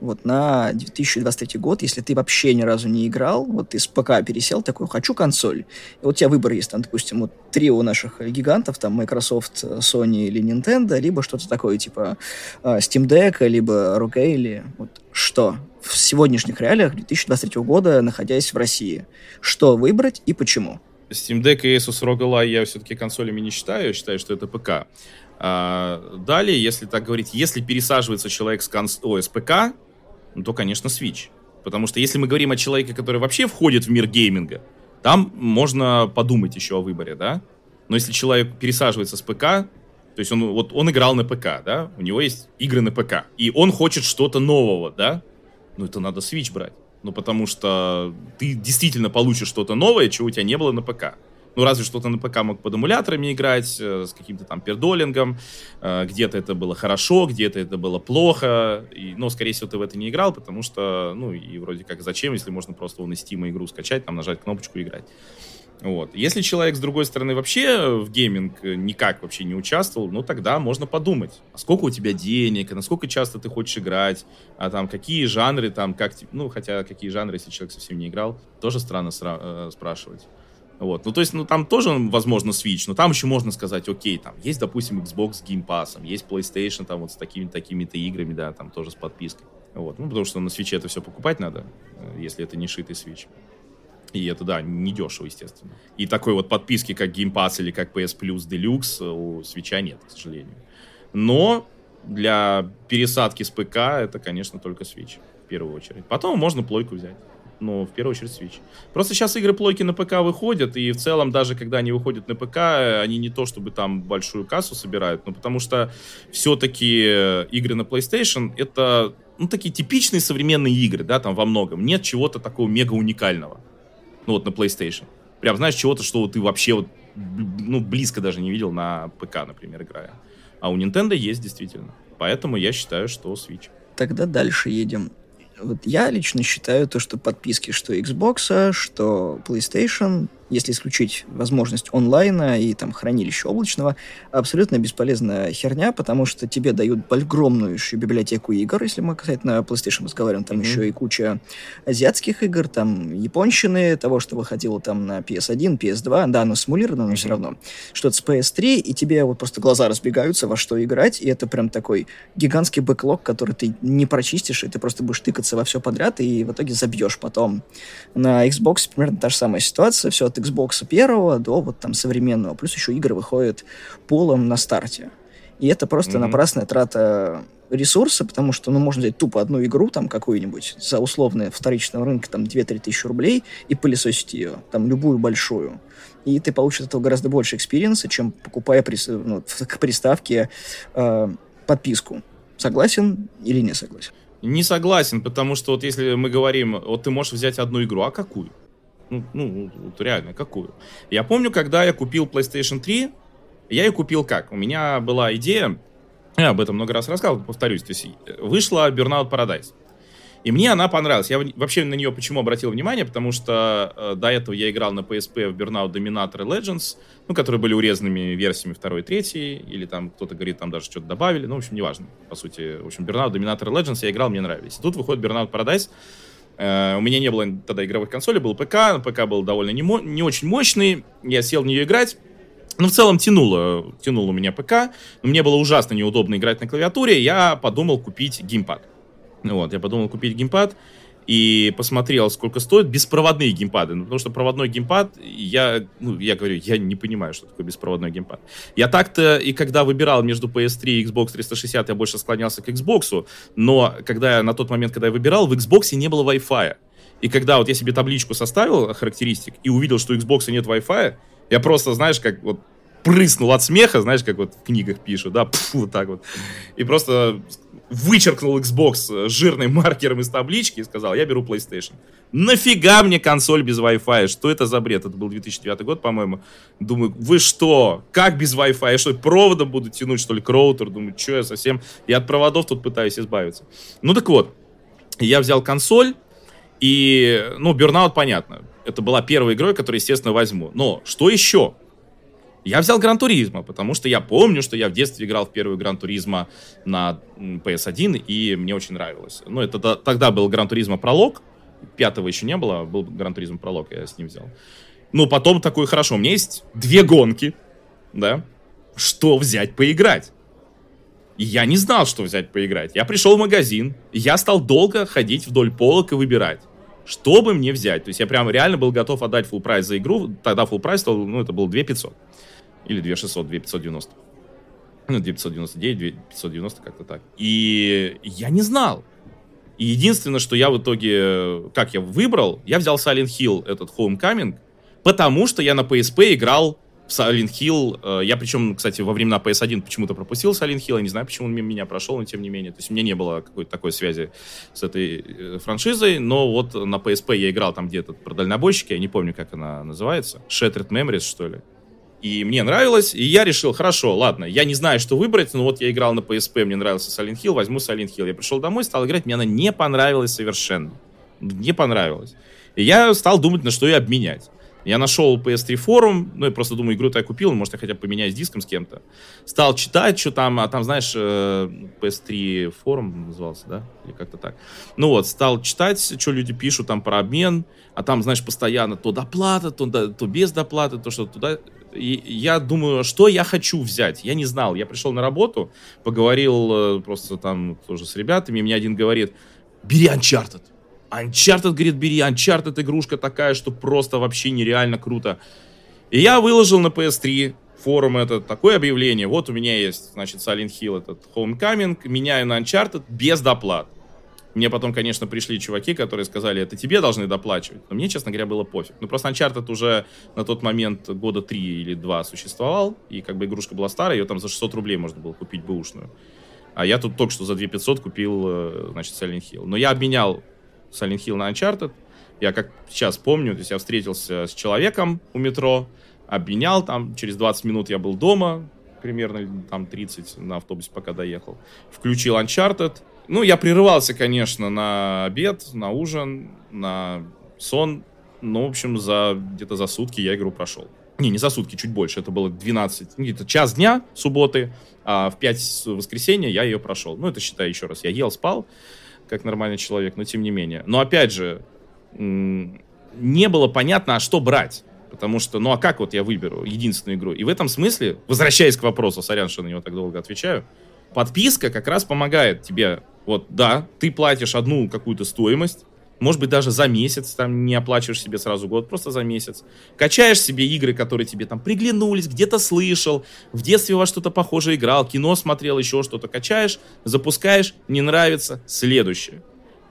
вот на 2023 год, если ты вообще ни разу не играл, вот ты с ПК пересел, такой, хочу консоль. И вот у тебя выбор есть, там, допустим, вот три у наших гигантов, там, Microsoft, Sony или Nintendo, либо что-то такое, типа а, Steam Deck, либо ROG, или вот что в сегодняшних реалиях 2023 года, находясь в России. Что выбрать и почему? Steam Deck и Asus ROG Ally я все-таки консолями не считаю, я считаю, что это ПК. А, далее, если так говорить, если пересаживается человек с, конс... Ой, с ПК, то, конечно, Switch. Потому что если мы говорим о человеке, который вообще входит в мир гейминга, там можно подумать еще о выборе, да? Но если человек пересаживается с ПК, то есть он, вот он играл на ПК, да, у него есть игры на ПК, и он хочет что-то нового, да, ну это надо Switch брать. Ну потому что ты действительно получишь что-то новое, чего у тебя не было на ПК. Ну, разве что-то на ПК мог под эмуляторами играть, э, с каким-то там пердолингом. Э, где-то это было хорошо, где-то это было плохо. И, но, скорее всего, ты в это не играл, потому что, ну, и вроде как зачем, если можно просто на Steam игру скачать, там нажать кнопочку играть. Вот. Если человек, с другой стороны, вообще в гейминг никак вообще не участвовал, ну, тогда можно подумать, а сколько у тебя денег, а насколько часто ты хочешь играть, а там какие жанры, там, как, ну, хотя какие жанры, если человек совсем не играл, тоже странно сра- э, спрашивать. Вот. Ну, то есть, ну, там тоже, возможно, Switch, но там еще можно сказать, окей, там есть, допустим, Xbox с Game Pass, есть PlayStation там вот с такими-то такими играми, да, там тоже с подпиской. Вот. Ну, потому что на Switch это все покупать надо, э, если это не шитый Switch. И это, да, не дешево, естественно. И такой вот подписки, как Game Pass или как PS Plus Deluxe у Switch нет, к сожалению. Но для пересадки с ПК это, конечно, только Switch в первую очередь. Потом можно плойку взять но в первую очередь Switch. Просто сейчас игры плойки на ПК выходят, и в целом даже когда они выходят на ПК, они не то чтобы там большую кассу собирают, но потому что все-таки э, игры на PlayStation это ну, такие типичные современные игры, да, там во многом. Нет чего-то такого мега уникального. Ну вот на PlayStation. Прям, знаешь, чего-то, что ты вообще вот, ну, близко даже не видел на ПК, например, играя. А у Nintendo есть действительно. Поэтому я считаю, что Switch. Тогда дальше едем. Вот я лично считаю то, что подписки что Xbox, что PlayStation если исключить возможность онлайна и там хранилища облачного, абсолютно бесполезная херня, потому что тебе дают огромную еще библиотеку игр, если мы касательно PlayStation разговариваем, там mm-hmm. еще и куча азиатских игр, там японщины, того, что выходило там на PS1, PS2, да, оно симулировано, но mm-hmm. все равно. Что-то с PS3, и тебе вот просто глаза разбегаются, во что играть, и это прям такой гигантский бэклог, который ты не прочистишь, и ты просто будешь тыкаться во все подряд, и в итоге забьешь потом. На Xbox примерно та же самая ситуация, все, ты Xbox первого до вот там современного. Плюс еще игры выходят полом на старте. И это просто mm-hmm. напрасная трата ресурса, потому что, ну, можно взять тупо одну игру, там, какую-нибудь, за условные вторичного рынка, там, 2-3 тысячи рублей, и пылесосить ее, там, любую большую. И ты получишь от этого гораздо больше experience а, чем покупая прис... ну, к приставке э, подписку. Согласен или не согласен? Не согласен, потому что вот если мы говорим, вот ты можешь взять одну игру, а какую? Ну, ну, вот реально, какую? Я помню, когда я купил PlayStation 3, я ее купил как? У меня была идея, я об этом много раз рассказывал, повторюсь, то есть э, вышла Burnout Paradise. И мне она понравилась. Я вообще на нее почему обратил внимание, потому что э, до этого я играл на PSP в Burnout Dominator Legends, ну, которые были урезанными версиями второй, третьей, или там кто-то говорит, там даже что-то добавили, ну, в общем, неважно, по сути. В общем, Burnout Dominator Legends я играл, мне нравились. И тут выходит Burnout Paradise, у меня не было тогда игровых консолей, был ПК, ПК был довольно не, не очень мощный, я сел в нее играть, ну, в целом тянуло, тянуло у меня ПК, но мне было ужасно неудобно играть на клавиатуре, я подумал купить геймпад. Вот, я подумал купить геймпад, и посмотрел, сколько стоит беспроводные геймпады. Ну, потому что проводной геймпад, я, ну, я говорю, я не понимаю, что такое беспроводной геймпад. Я так-то и когда выбирал между PS3 и Xbox 360, я больше склонялся к Xbox, но когда я на тот момент, когда я выбирал, в Xbox не было Wi-Fi. И когда вот я себе табличку составил характеристик и увидел, что у Xbox нет Wi-Fi, я просто, знаешь, как вот прыснул от смеха, знаешь, как вот в книгах пишут, да, пф, вот так вот. И просто вычеркнул Xbox жирным маркером из таблички и сказал, я беру PlayStation. Нафига мне консоль без Wi-Fi? Что это за бред? Это был 2009 год, по-моему. Думаю, вы что? Как без Wi-Fi? Я что, проводом буду тянуть, что ли, к роутеру? Думаю, что я совсем... Я от проводов тут пытаюсь избавиться. Ну так вот, я взял консоль, и, ну, Burnout, понятно. Это была первая игрой, которую, естественно, возьму. Но что еще? Я взял Gran Turismo, потому что я помню, что я в детстве играл в первую Gran Turismo на PS1, и мне очень нравилось. Ну, это тогда был Gran Turismo Prologue, пятого еще не было, был Гран Туризм пролог, я с ним взял. Ну, потом такой, хорошо, у меня есть две гонки, да, что взять поиграть? Я не знал, что взять поиграть. Я пришел в магазин, я стал долго ходить вдоль полок и выбирать что бы мне взять. То есть я прям реально был готов отдать full прайс за игру. Тогда full прайс ну, это был 2 500. Или 2 600, 2 590. Ну, 2 599, 2 590, как-то так. И я не знал. И единственное, что я в итоге, как я выбрал, я взял Silent Hill, этот Homecoming, потому что я на PSP играл Silent Hill. Э, я причем, кстати, во времена PS1 почему-то пропустил Silent Hill. Я не знаю, почему он мимо меня прошел, но тем не менее. То есть у меня не было какой-то такой связи с этой э, франшизой. Но вот на PSP я играл там где-то про дальнобойщики. Я не помню, как она называется. Shattered Memories, что ли. И мне нравилось, и я решил, хорошо, ладно, я не знаю, что выбрать, но вот я играл на PSP, мне нравился Silent Hill, возьму Silent Hill. Я пришел домой, стал играть, мне она не понравилась совершенно. Не понравилась. И я стал думать, на что ее обменять. Я нашел PS3 форум, ну, я просто думаю, игру-то я купил, может, я хотя бы поменяюсь диском с кем-то. Стал читать, что там, а там, знаешь, PS3 э, форум назывался, да? Или как-то так. Ну вот, стал читать, что люди пишут там про обмен, а там, знаешь, постоянно то доплата, то, то без доплаты, то что туда... И я думаю, что я хочу взять. Я не знал. Я пришел на работу, поговорил э, просто там тоже с ребятами, и мне один говорит, бери Uncharted. Uncharted, говорит, бери, Uncharted игрушка такая, что просто вообще нереально круто. И я выложил на PS3 форум это такое объявление. Вот у меня есть, значит, Silent Hill, этот Homecoming, меняю на Uncharted без доплат. Мне потом, конечно, пришли чуваки, которые сказали, это тебе должны доплачивать. Но мне, честно говоря, было пофиг. Ну, просто Uncharted уже на тот момент года три или два существовал, и как бы игрушка была старая, ее там за 600 рублей можно было купить бэушную. А я тут только что за 2500 купил, э, значит, Silent Hill. Но я обменял Silent Hill на Uncharted. Я как сейчас помню, то есть я встретился с человеком у метро, обменял там, через 20 минут я был дома, примерно там 30 на автобусе пока доехал. Включил Uncharted. Ну, я прерывался, конечно, на обед, на ужин, на сон. Ну, в общем, за где-то за сутки я игру прошел. Не, не за сутки, чуть больше. Это было 12, ну, где-то час дня субботы, а в 5 воскресенья я ее прошел. Ну, это считай еще раз. Я ел, спал как нормальный человек, но тем не менее. Но опять же, не было понятно, а что брать. Потому что, ну а как вот я выберу единственную игру? И в этом смысле, возвращаясь к вопросу, сорян, что на него так долго отвечаю, подписка как раз помогает тебе. Вот, да, ты платишь одну какую-то стоимость, может быть, даже за месяц, там не оплачиваешь себе сразу год, просто за месяц. Качаешь себе игры, которые тебе там приглянулись, где-то слышал, в детстве во что-то похожее играл, кино смотрел, еще что-то. Качаешь, запускаешь, не нравится, следующее.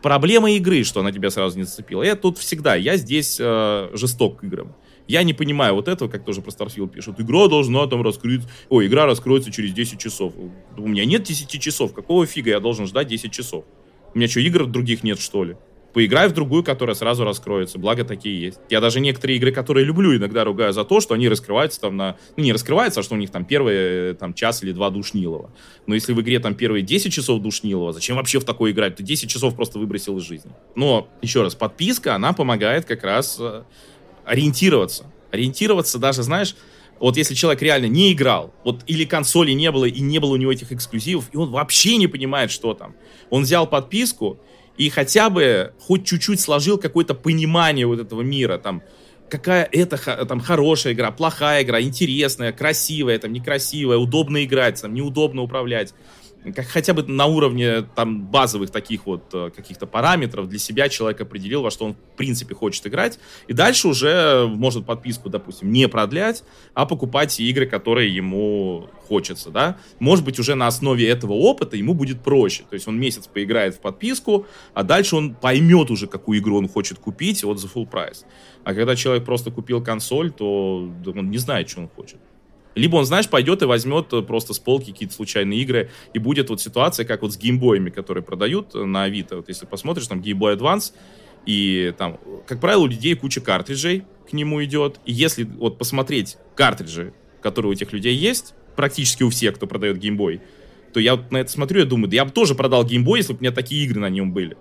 Проблема игры, что она тебя сразу не зацепила. Я тут всегда, я здесь э, жесток к играм. Я не понимаю вот этого, как тоже про Starfield пишут. Игра должна там раскрыть... Ой, игра раскроется через 10 часов. У меня нет 10 часов. Какого фига я должен ждать 10 часов? У меня что, игр других нет, что ли? Поиграй в другую, которая сразу раскроется. Благо такие есть. Я даже некоторые игры, которые люблю, иногда ругаю за то, что они раскрываются там на... Ну, не раскрываются, а что у них там первые там, час или два душнилова. Но если в игре там первые 10 часов душнилова, зачем вообще в такое играть? Ты 10 часов просто выбросил из жизни. Но, еще раз, подписка, она помогает как раз э, ориентироваться. Ориентироваться даже, знаешь, вот если человек реально не играл, вот или консоли не было, и не было у него этих эксклюзивов, и он вообще не понимает, что там. Он взял подписку, и хотя бы хоть чуть-чуть сложил какое-то понимание вот этого мира, там, какая это там хорошая игра, плохая игра, интересная, красивая, там, некрасивая, удобно играть, там, неудобно управлять как хотя бы на уровне там базовых таких вот э, каких-то параметров для себя человек определил, во что он в принципе хочет играть, и дальше уже может подписку, допустим, не продлять, а покупать игры, которые ему хочется, да. Может быть, уже на основе этого опыта ему будет проще, то есть он месяц поиграет в подписку, а дальше он поймет уже, какую игру он хочет купить, вот за full прайс. А когда человек просто купил консоль, то он не знает, что он хочет. Либо он, знаешь, пойдет и возьмет э, просто с полки какие-то случайные игры, и будет вот ситуация, как вот с геймбоями, которые продают э, на Авито. Вот если посмотришь, там Game Boy Advance, и там, как правило, у людей куча картриджей к нему идет. И если вот посмотреть картриджи, которые у этих людей есть, практически у всех, кто продает геймбой, то я вот на это смотрю и думаю, да я бы тоже продал геймбой, если бы у меня такие игры на нем были.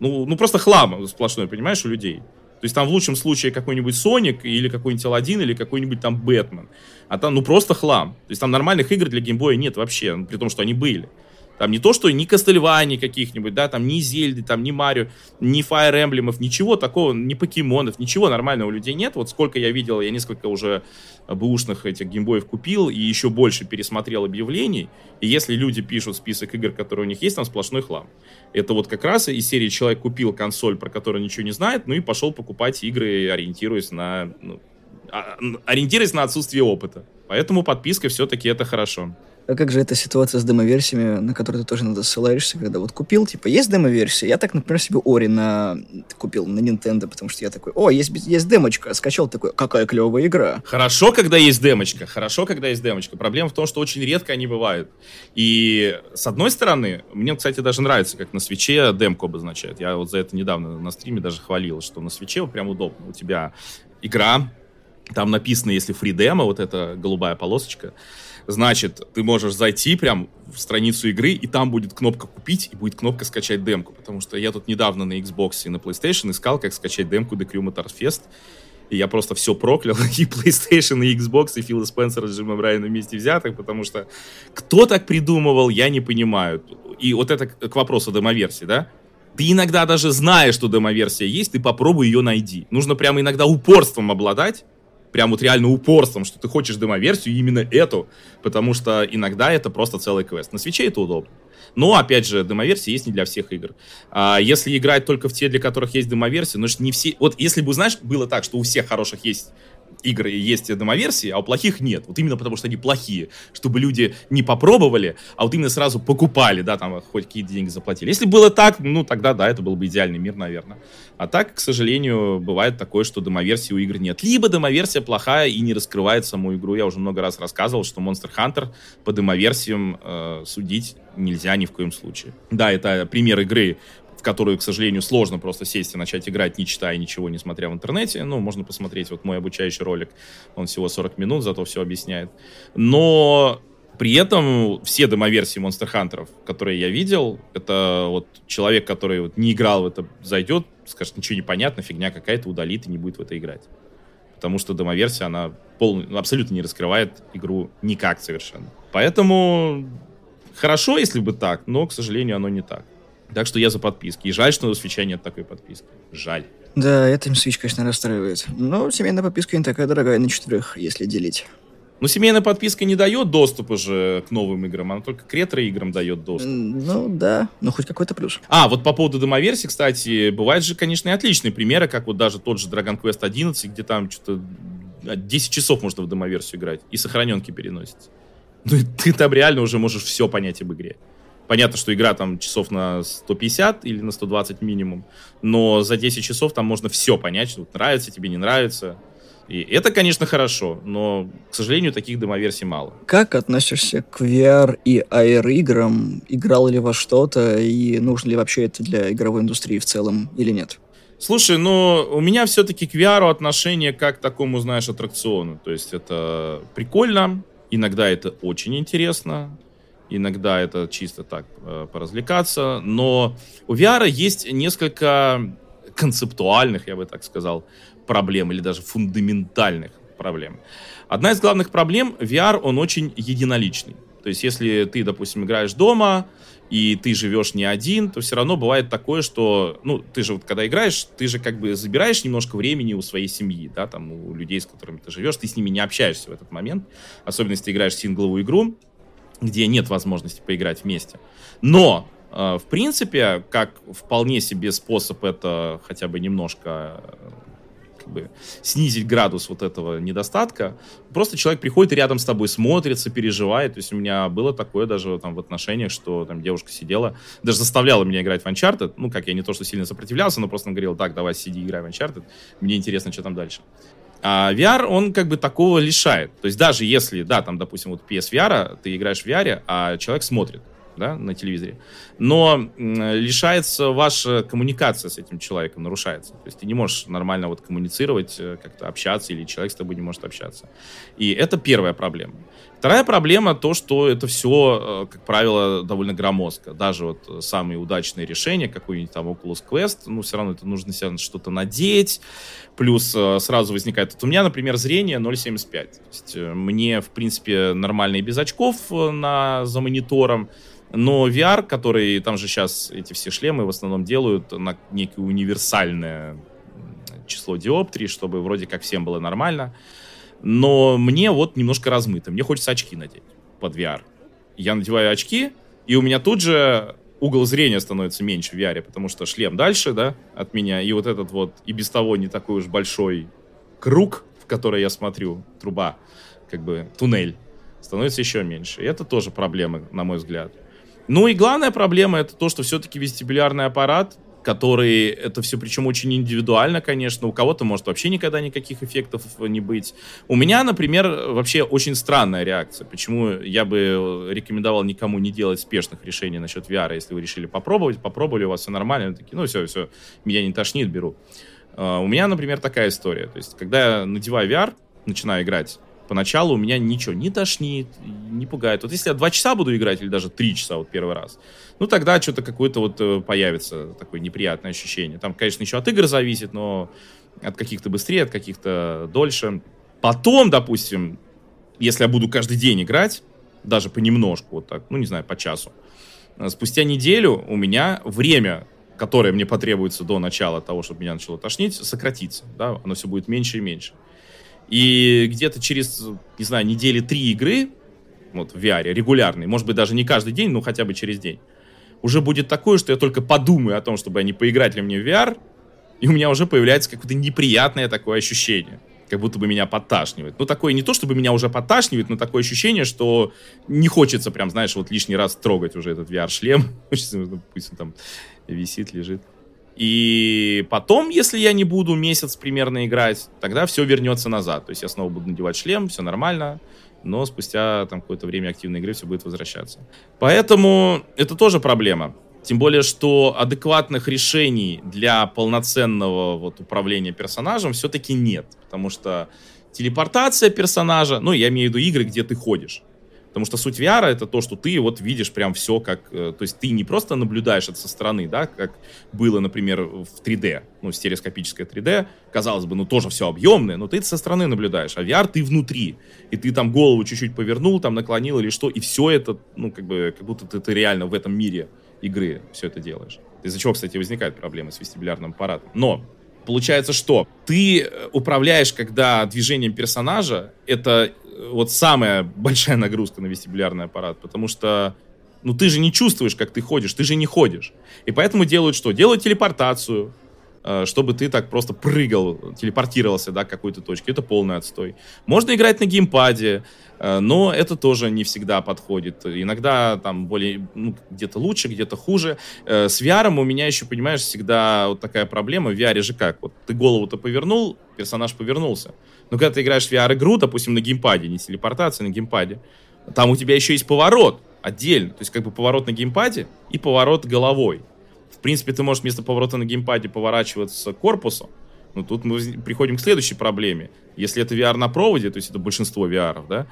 Ну, ну просто хлам сплошной, понимаешь, у людей. То есть там в лучшем случае какой-нибудь Соник или какой-нибудь Аладдин или какой-нибудь там Бэтмен. А там, ну, просто хлам. То есть там нормальных игр для геймбоя нет вообще, ну, при том, что они были. Там не то, что ни Кастельвани каких-нибудь, да, там ни Зельды, там ни Марио, ни Fire Emblem, ничего такого, ни покемонов, ничего нормального у людей нет. Вот сколько я видел, я несколько уже бэушных этих геймбоев купил и еще больше пересмотрел объявлений. И если люди пишут список игр, которые у них есть, там сплошной хлам. Это вот как раз из серии человек купил консоль, про которую ничего не знает, ну и пошел покупать игры, ориентируясь на, ну, ориентируясь на отсутствие опыта. Поэтому подписка все-таки это хорошо. А как же эта ситуация с демоверсиями, на которую ты тоже надо ссылаешься, когда вот купил, типа, есть демоверсия? Я так, например, себе Ори на... купил на Nintendo, потому что я такой, о, есть, есть демочка, скачал такой, какая клевая игра. Хорошо, когда есть демочка, хорошо, когда есть демочка. Проблема в том, что очень редко они бывают. И, с одной стороны, мне, кстати, даже нравится, как на свече демку обозначает. Я вот за это недавно на стриме даже хвалил, что на свече вот прям удобно. У тебя игра, там написано, если free demo, вот эта голубая полосочка, Значит, ты можешь зайти прям в страницу игры, и там будет кнопка «Купить», и будет кнопка «Скачать демку». Потому что я тут недавно на Xbox и на PlayStation искал, как скачать демку The Crew Motor Fest. И я просто все проклял, и PlayStation, и Xbox, и Фила Спенсера с Джимом Райаном вместе взятых, потому что кто так придумывал, я не понимаю. И вот это к вопросу демоверсии, да? Ты иногда даже знаешь, что демоверсия есть, ты попробуй ее найди. Нужно прямо иногда упорством обладать, прям вот реально упорством, что ты хочешь демоверсию именно эту, потому что иногда это просто целый квест. На свече это удобно. Но, опять же, демоверсия есть не для всех игр. А если играть только в те, для которых есть демоверсия, ну, не все... Вот если бы, знаешь, было так, что у всех хороших есть игр есть демоверсии, а у плохих нет. Вот именно потому, что они плохие. Чтобы люди не попробовали, а вот именно сразу покупали, да, там хоть какие-то деньги заплатили. Если было так, ну тогда да, это был бы идеальный мир, наверное. А так, к сожалению, бывает такое, что демоверсии у игр нет. Либо демоверсия плохая и не раскрывает саму игру. Я уже много раз рассказывал, что Monster Hunter по демоверсиям э, судить нельзя ни в коем случае. Да, это пример игры, которую, к сожалению, сложно просто сесть и начать играть, не читая ничего, не смотря в интернете. Ну, можно посмотреть вот мой обучающий ролик, он всего 40 минут, зато все объясняет. Но при этом все демоверсии Monster Hunter, которые я видел, это вот человек, который вот не играл в это, зайдет, скажет, ничего не понятно, фигня какая-то, удалит и не будет в это играть. Потому что демоверсия, она пол... абсолютно не раскрывает игру никак совершенно. Поэтому хорошо, если бы так, но, к сожалению, оно не так. Так что я за подписки. И жаль, что у свеча нет такой подписки. Жаль. Да, это им свич, конечно, расстраивает. Но семейная подписка не такая дорогая на четверых, если делить. Ну, семейная подписка не дает доступа же к новым играм, она только к ретро-играм дает доступ. Ну, да, но хоть какой-то плюс. А, вот по поводу демоверсии, кстати, бывают же, конечно, и отличные примеры, как вот даже тот же Dragon Quest 11, где там что-то 10 часов можно в демоверсию играть, и сохраненки переносится. Ну, и ты там реально уже можешь все понять об игре. Понятно, что игра там часов на 150 или на 120 минимум, но за 10 часов там можно все понять, что нравится тебе, не нравится. И это, конечно, хорошо, но, к сожалению, таких демоверсий мало. Как относишься к VR и AR-играм? Играл ли во что-то? И нужно ли вообще это для игровой индустрии в целом или нет? Слушай, ну, у меня все-таки к VR отношение как к такому, знаешь, аттракциону. То есть это прикольно, иногда это очень интересно, иногда это чисто так э, поразвлекаться, но у VR есть несколько концептуальных, я бы так сказал, проблем или даже фундаментальных проблем. Одна из главных проблем VR, он очень единоличный. То есть, если ты, допустим, играешь дома, и ты живешь не один, то все равно бывает такое, что, ну, ты же вот когда играешь, ты же как бы забираешь немножко времени у своей семьи, да, там, у людей, с которыми ты живешь, ты с ними не общаешься в этот момент, особенно если ты играешь сингловую игру, где нет возможности поиграть вместе. Но, э, в принципе, как вполне себе способ это хотя бы немножко э, как бы снизить градус вот этого недостатка. Просто человек приходит и рядом с тобой смотрится, переживает. То есть у меня было такое даже там в отношениях, что там девушка сидела, даже заставляла меня играть в Uncharted. Ну, как я не то, что сильно сопротивлялся, но просто говорил, так, давай сиди, играй в Uncharted. Мне интересно, что там дальше. А VR, он как бы такого лишает. То есть даже если, да, там, допустим, вот PSVR, ты играешь в VR, а человек смотрит, да, на телевизоре, но лишается ваша коммуникация с этим человеком, нарушается. То есть ты не можешь нормально вот коммуницировать, э, как-то общаться, или человек с тобой не может общаться. И это первая проблема. Вторая проблема то, что это все, э, как правило, довольно громоздко. Даже вот самые удачные решения, какой-нибудь там Oculus Quest, ну, все равно это нужно себе что-то надеть. Плюс э, сразу возникает... Вот у меня, например, зрение 0,75. То есть э, мне, в принципе, нормально и без очков на, за монитором. Но VR, который там же сейчас эти все шлемы в основном делают на некое универсальное число диоптрий, чтобы вроде как всем было нормально. Но мне вот немножко размыто. Мне хочется очки надеть под VR. Я надеваю очки, и у меня тут же угол зрения становится меньше в VR, потому что шлем дальше, да, от меня, и вот этот вот и без того не такой уж большой круг, в который я смотрю, труба, как бы туннель, становится еще меньше. И это тоже проблема, на мой взгляд. Ну и главная проблема это то, что все-таки вестибулярный аппарат который это все причем очень индивидуально, конечно. У кого-то может вообще никогда никаких эффектов не быть. У меня, например, вообще очень странная реакция. Почему я бы рекомендовал никому не делать спешных решений насчет VR, если вы решили попробовать, попробовали, у вас все нормально, вы такие, ну все, все, меня не тошнит, беру. Uh, у меня, например, такая история. То есть, когда я надеваю VR, начинаю играть, поначалу у меня ничего не тошнит, не пугает. Вот если я два часа буду играть, или даже три часа вот первый раз, ну тогда что-то какое-то вот э, появится такое неприятное ощущение. Там, конечно, еще от игр зависит, но от каких-то быстрее, от каких-то дольше. Потом, допустим, если я буду каждый день играть, даже понемножку, вот так, ну, не знаю, по часу, э, спустя неделю у меня время, которое мне потребуется до начала того, чтобы меня начало тошнить, сократится, да, оно все будет меньше и меньше. И где-то через, не знаю, недели три игры, вот в VR, регулярный, может быть, даже не каждый день, но хотя бы через день, уже будет такое, что я только подумаю о том, чтобы они поиграть ли мне в VR, и у меня уже появляется какое-то неприятное такое ощущение. Как будто бы меня подташнивает. Ну, такое не то, чтобы меня уже подташнивает, но такое ощущение, что не хочется прям, знаешь, вот лишний раз трогать уже этот VR-шлем. Пусть он там висит, лежит. И потом, если я не буду месяц примерно играть, тогда все вернется назад. То есть я снова буду надевать шлем, все нормально но спустя там какое-то время активной игры все будет возвращаться. Поэтому это тоже проблема. Тем более, что адекватных решений для полноценного вот управления персонажем все-таки нет. Потому что телепортация персонажа, ну, я имею в виду игры, где ты ходишь. Потому что суть VR это то, что ты вот видишь прям все как... Э, то есть ты не просто наблюдаешь это со стороны, да, как было, например, в 3D, ну, стереоскопическое 3D. Казалось бы, ну, тоже все объемное, но ты это со стороны наблюдаешь. А VR ты внутри. И ты там голову чуть-чуть повернул, там наклонил или что, и все это, ну, как бы, как будто ты, ты реально в этом мире игры все это делаешь. Из-за чего, кстати, возникают проблемы с вестибулярным аппаратом. Но Получается, что ты э, управляешь, когда движением персонажа, это вот самая большая нагрузка на вестибулярный аппарат, потому что ну ты же не чувствуешь, как ты ходишь, ты же не ходишь. И поэтому делают что? Делают телепортацию, э, чтобы ты так просто прыгал, телепортировался, да, к какой-то точке. Это полный отстой. Можно играть на геймпаде, но это тоже не всегда подходит. Иногда там более, ну, где-то лучше, где-то хуже. Э, с VR у меня еще, понимаешь, всегда вот такая проблема. В VR же как? Вот ты голову-то повернул, персонаж повернулся. Но когда ты играешь в VR-игру, допустим, на геймпаде, не телепортация, на геймпаде, там у тебя еще есть поворот отдельно. То есть как бы поворот на геймпаде и поворот головой. В принципе, ты можешь вместо поворота на геймпаде поворачиваться корпусом. Но тут мы приходим к следующей проблеме. Если это VR на проводе, то есть это большинство VR, да,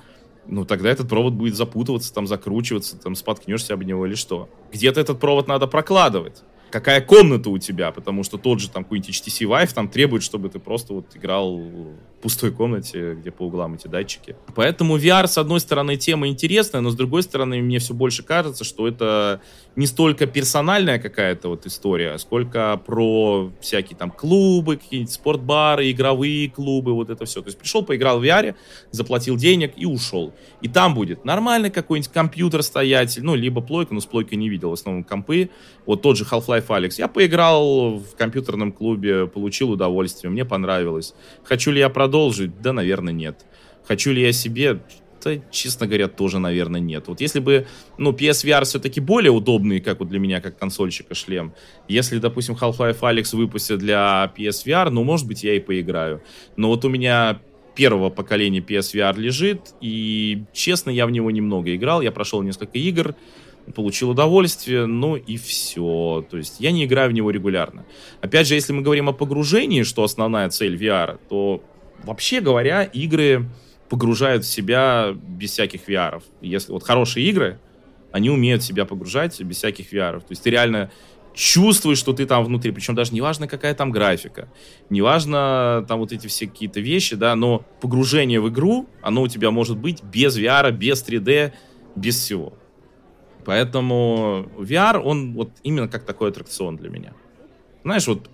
ну тогда этот провод будет запутываться, там закручиваться, там споткнешься об него или что. Где-то этот провод надо прокладывать какая комната у тебя, потому что тот же там какой-нибудь HTC Vive там требует, чтобы ты просто вот играл в пустой комнате, где по углам эти датчики. Поэтому VR, с одной стороны, тема интересная, но с другой стороны, мне все больше кажется, что это не столько персональная какая-то вот история, сколько про всякие там клубы, какие-нибудь спортбары, игровые клубы, вот это все. То есть пришел, поиграл в VR, заплатил денег и ушел. И там будет нормальный какой-нибудь компьютер стоять, ну, либо плойка, но с плойкой не видел, в основном компы. Вот тот же Half-Life Alex. Я поиграл в компьютерном клубе, получил удовольствие, мне понравилось. Хочу ли я продолжить? Да, наверное, нет. Хочу ли я себе? Да, честно говоря, тоже, наверное, нет. Вот если бы, ну, PSVR все-таки более удобный, как вот для меня, как консольщика шлем. Если, допустим, Half-Life Alex выпустят для PSVR, ну, может быть, я и поиграю. Но вот у меня первого поколения PSVR лежит, и, честно, я в него немного играл. Я прошел несколько игр, получил удовольствие, ну и все. То есть я не играю в него регулярно. Опять же, если мы говорим о погружении, что основная цель VR, то вообще говоря, игры погружают в себя без всяких VR. Если вот хорошие игры, они умеют себя погружать без всяких VR. То есть ты реально чувствуешь, что ты там внутри. Причем даже неважно, какая там графика, неважно там вот эти все какие-то вещи, да, но погружение в игру, оно у тебя может быть без VR, без 3D, без всего. Поэтому VR, он вот именно как такой аттракцион для меня. Знаешь, вот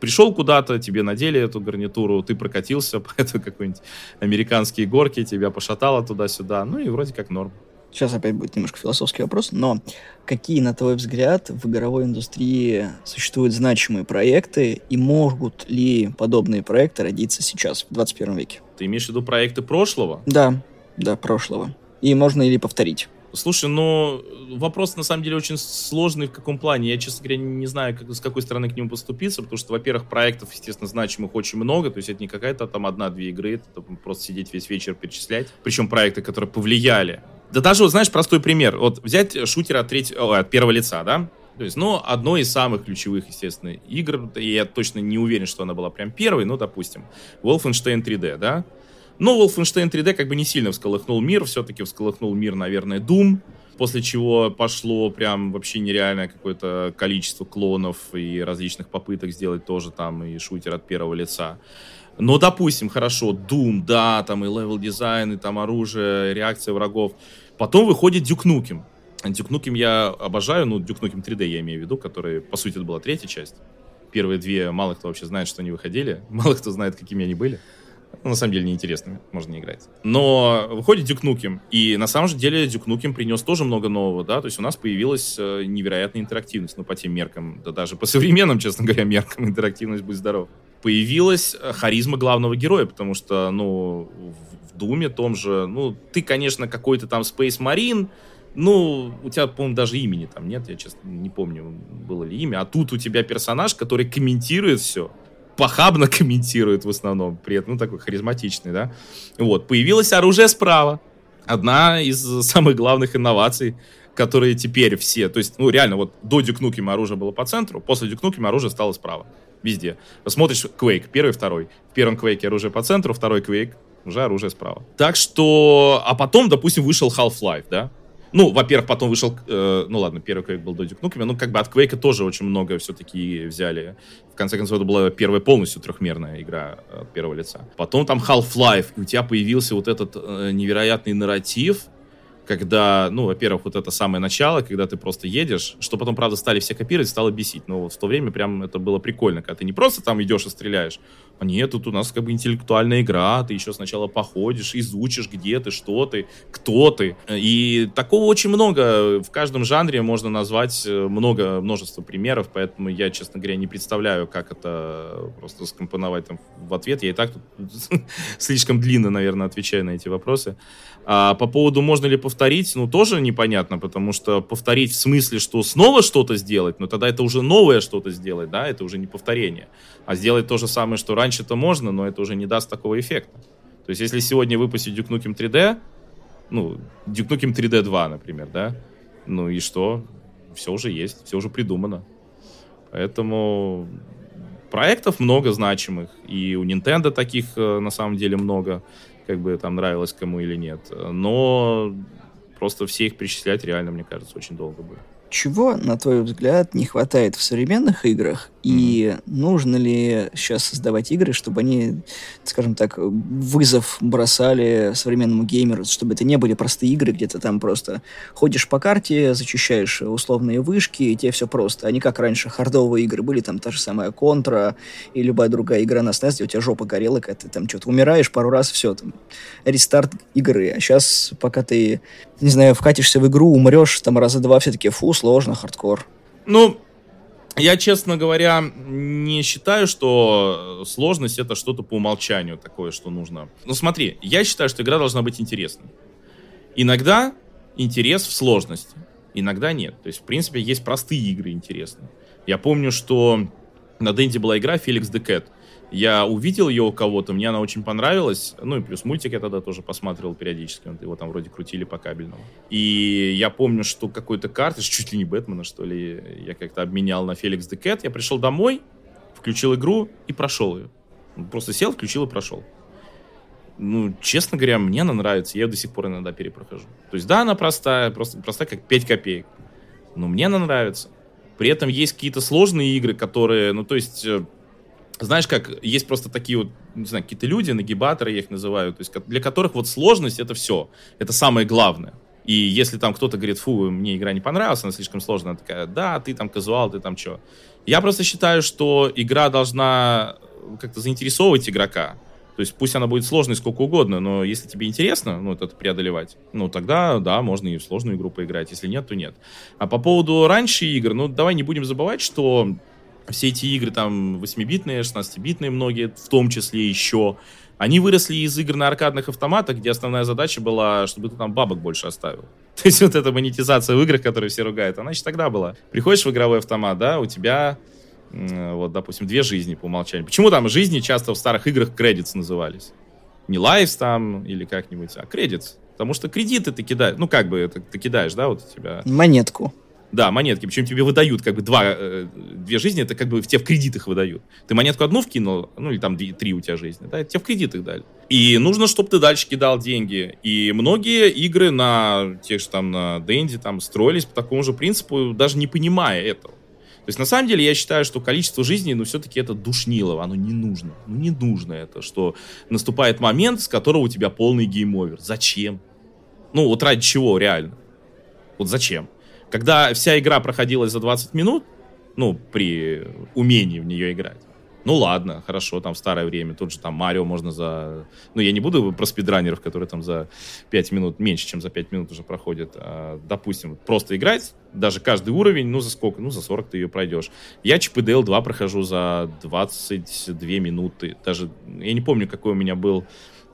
пришел куда-то, тебе надели эту гарнитуру, ты прокатился по этой какой-нибудь американские горки, тебя пошатало туда-сюда, ну и вроде как норм. Сейчас опять будет немножко философский вопрос, но какие, на твой взгляд, в игровой индустрии существуют значимые проекты, и могут ли подобные проекты родиться сейчас, в 21 веке? Ты имеешь в виду проекты прошлого? Да, да, прошлого. И можно ли повторить? Слушай, ну, вопрос на самом деле очень сложный в каком плане. Я, честно говоря, не знаю, как, с какой стороны к нему поступиться, потому что, во-первых, проектов, естественно, значимых очень много, то есть это не какая-то там одна-две игры, это просто сидеть весь вечер перечислять. Причем проекты, которые повлияли. Да даже, вот знаешь, простой пример. Вот взять шутер от, третьего, от первого лица, да? То есть, ну, одно из самых ключевых, естественно, игр, и я точно не уверен, что она была прям первой, ну, допустим, Wolfenstein 3D, да? Но Wolfenstein 3D как бы не сильно всколыхнул мир, все-таки всколыхнул мир, наверное, Doom, после чего пошло прям вообще нереальное какое-то количество клонов и различных попыток сделать тоже там и шутер от первого лица. Но, допустим, хорошо, Doom, да, там и level design, и там оружие, реакция врагов. Потом выходит Duke Nukem. Duke Nukem я обожаю, ну, Duke Nukem 3D я имею в виду, который, по сути, это была третья часть. Первые две мало кто вообще знает, что они выходили. Мало кто знает, какими они были. Ну, на самом деле, неинтересными, можно не играть. Но выходит Duke Nukem, и на самом же деле Duke Nukem принес тоже много нового, да, то есть у нас появилась э, невероятная интерактивность, ну, по тем меркам, да даже по современным, честно говоря, меркам интерактивность, будь здоров. Появилась э, харизма главного героя, потому что, ну, в Думе том же, ну, ты, конечно, какой-то там Space Marine, ну, у тебя, по-моему, даже имени там нет, я, честно, не помню, было ли имя. А тут у тебя персонаж, который комментирует все похабно комментирует в основном, при этом, ну, такой харизматичный, да. Вот, появилось оружие справа. Одна из самых главных инноваций, которые теперь все, то есть, ну, реально, вот до Дюкнукима оружие было по центру, после Дюкнукима оружие стало справа. Везде. Посмотришь Quake, первый, второй. В первом Quake оружие по центру, второй Quake уже оружие справа. Так что, а потом, допустим, вышел Half-Life, да, ну, во-первых, потом вышел, э, ну ладно, первый Quake был до Duke Nukem, ну, как бы от Quake тоже очень много все-таки взяли. В конце концов, это была первая полностью трехмерная игра от первого лица. Потом там Half-Life, и у тебя появился вот этот э, невероятный нарратив, когда, ну, во-первых, вот это самое начало, когда ты просто едешь, что потом, правда, стали все копировать, стало бесить. Но вот в то время прям это было прикольно, когда ты не просто там идешь и стреляешь, а нет, тут у нас как бы интеллектуальная игра, ты еще сначала походишь, изучишь, где ты, что ты, кто ты. И такого очень много. В каждом жанре можно назвать э, много, множество примеров, поэтому я, честно говоря, не представляю, как это просто скомпоновать там в ответ. Я и так тут слишком длинно, наверное, отвечаю на эти вопросы. А по поводу можно ли повторить, ну, тоже непонятно, потому что повторить в смысле, что снова что-то сделать, но тогда это уже новое что-то сделать, да, это уже не повторение. А сделать то же самое, что раньше-то можно, но это уже не даст такого эффекта. То есть, если сегодня выпустить Duke Nukem 3D, ну, Duke Nukem 3D 2, например, да, ну и что? Все уже есть, все уже придумано. Поэтому проектов много значимых, и у Nintendo таких э, на самом деле много как бы там нравилось кому или нет. Но просто все их перечислять реально, мне кажется, очень долго будет. Чего, на твой взгляд, не хватает в современных играх? И mm-hmm. нужно ли сейчас создавать игры, чтобы они, скажем так, вызов бросали современному геймеру, чтобы это не были простые игры, где ты там просто ходишь по карте, зачищаешь условные вышки, и тебе все просто. Они как раньше хардовые игры были, там та же самая Контра и любая другая игра на SNES, где у тебя жопа горела, когда ты там что-то умираешь пару раз, все, там, рестарт игры. А сейчас, пока ты не знаю, вкатишься в игру, умрешь там раза два, все-таки фу, сложно, хардкор. Ну, я, честно говоря, не считаю, что сложность это что-то по умолчанию такое, что нужно. Ну смотри, я считаю, что игра должна быть интересной. Иногда интерес в сложности, иногда нет. То есть, в принципе, есть простые игры интересные. Я помню, что на Денде была игра the Cat. Я увидел ее у кого-то, мне она очень понравилась. Ну и плюс мультик я тогда тоже посматривал периодически. Его там вроде крутили по кабельному. И я помню, что какой-то картридж, чуть ли не Бэтмена, что ли, я как-то обменял на the Cat. Я пришел домой, включил игру и прошел ее. Просто сел, включил и прошел. ну, честно говоря, мне она нравится, я ее до сих пор иногда перепрохожу. То есть, да, она простая, просто простая, как 5 копеек. Но мне она нравится. При этом есть какие-то сложные игры, которые, ну, то есть, э, знаешь, как есть просто такие вот, не знаю, какие-то люди, нагибаторы я их называю, то есть для которых вот сложность это все, это самое главное. И если там кто-то говорит, фу, мне игра не понравилась, она слишком сложная, она такая, да, ты там казуал, ты там что. Я просто считаю, что игра должна как-то заинтересовывать игрока. То есть пусть она будет сложной сколько угодно, но если тебе интересно, ну, это преодолевать, ну, тогда, да, можно и в сложную игру поиграть. Если нет, то нет. А по поводу раньше игр, ну, давай не будем забывать, что все эти игры там 8-битные, 16-битные многие, в том числе еще, они выросли из игр на аркадных автоматах, где основная задача была, чтобы ты там бабок больше оставил. То есть вот эта монетизация в играх, которую все ругают, она еще тогда была. Приходишь в игровой автомат, да, у тебя вот, допустим, две жизни по умолчанию. Почему там жизни часто в старых играх кредитс назывались? Не лайфс там или как-нибудь, а кредитс. Потому что кредиты ты кидаешь, ну как бы это ты кидаешь, да, вот у тебя... Монетку. Да, монетки. Причем тебе выдают как бы два, э, две жизни, это как бы в тебе в кредитах выдают. Ты монетку одну вкинул, ну или там три у тебя жизни, да, тебе в кредитах дали. И нужно, чтобы ты дальше кидал деньги. И многие игры на тех же там на Дэнди там строились по такому же принципу, даже не понимая этого. То есть, на самом деле, я считаю, что количество жизней, ну, все-таки это душнилово, оно не нужно. Ну, не нужно это, что наступает момент, с которого у тебя полный game over. Зачем? Ну, вот ради чего, реально? Вот зачем? Когда вся игра проходилась за 20 минут, ну, при умении в нее играть, ну ладно, хорошо, там в старое время, тут же там Марио можно за... Ну, я не буду про спидранеров, которые там за 5 минут, меньше, чем за 5 минут уже проходят. А, допустим, просто играть, даже каждый уровень, ну, за сколько? Ну, за 40 ты ее пройдешь. Я ЧПДЛ 2 прохожу за 22 минуты. Даже, я не помню, какой у меня был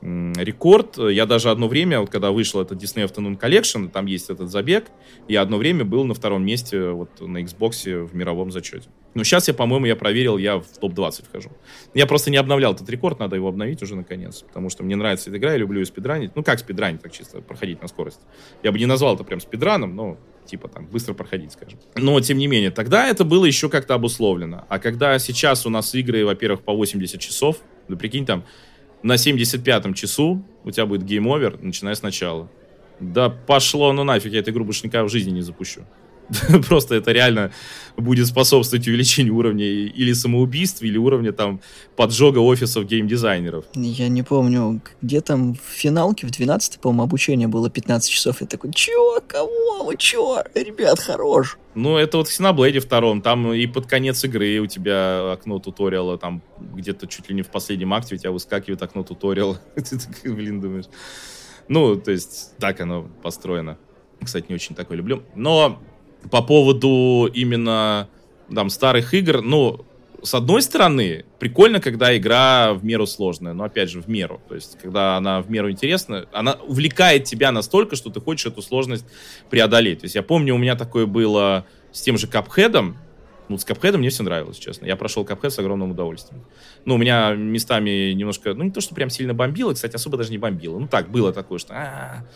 рекорд. Я даже одно время, вот когда вышел этот Disney Afternoon Collection, там есть этот забег, я одно время был на втором месте вот на Xbox в мировом зачете. Но сейчас я, по-моему, я проверил, я в топ-20 вхожу. Я просто не обновлял этот рекорд, надо его обновить уже наконец, потому что мне нравится эта игра, я люблю ее спидранить. Ну, как спидранить, так чисто, проходить на скорость. Я бы не назвал это прям спидраном, но типа там быстро проходить, скажем. Но, тем не менее, тогда это было еще как-то обусловлено. А когда сейчас у нас игры, во-первых, по 80 часов, ну, прикинь, там, на 75-м часу у тебя будет game over, начинай сначала. Да пошло оно нафиг, я эту игру больше никогда в жизни не запущу. Просто это реально будет способствовать увеличению уровня или самоубийств, или уровня там поджога офисов геймдизайнеров. Я не помню, где там в финалке, в 12 по-моему, обучение было 15 часов. Я такой, чё, кого, вы чё, ребят, хорош. Ну, это вот в Xenoblade втором, там и под конец игры у тебя окно туториала, там где-то чуть ли не в последнем акте у тебя выскакивает окно туториала. Ты такой, блин, думаешь... Ну, то есть, так оно построено. Кстати, не очень такое люблю. Но по поводу именно там старых игр, ну, с одной стороны, прикольно, когда игра в меру сложная, но опять же в меру. То есть, когда она в меру интересна, она увлекает тебя настолько, что ты хочешь эту сложность преодолеть. То есть, я помню, у меня такое было с тем же Капхедом. Ну, с Капхедом мне все нравилось, честно. Я прошел Капхед с огромным удовольствием. Ну, у меня местами немножко, ну, не то, что прям сильно бомбило, кстати, особо даже не бомбило. Ну, так, было такое, что... А-а-а.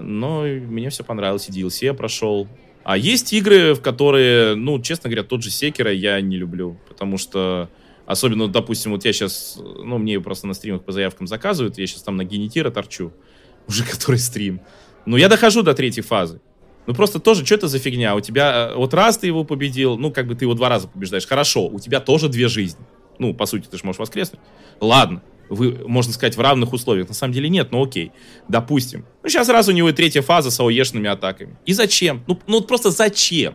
Но мне все понравилось, и DLC я прошел. А есть игры, в которые, ну, честно говоря, тот же Секера я не люблю, потому что Особенно, допустим, вот я сейчас, ну, мне просто на стримах по заявкам заказывают, я сейчас там на генетира торчу, уже который стрим. Но я дохожу до третьей фазы. Ну, просто тоже, что это за фигня? У тебя, э, вот раз ты его победил, ну, как бы ты его два раза побеждаешь, хорошо, у тебя тоже две жизни. Ну, по сути, ты же можешь воскреснуть. Ладно, вы, можно сказать, в равных условиях. На самом деле нет, но окей. Допустим. Ну, сейчас раз у него и третья фаза с АОЕшными атаками. И зачем? Ну, ну просто зачем?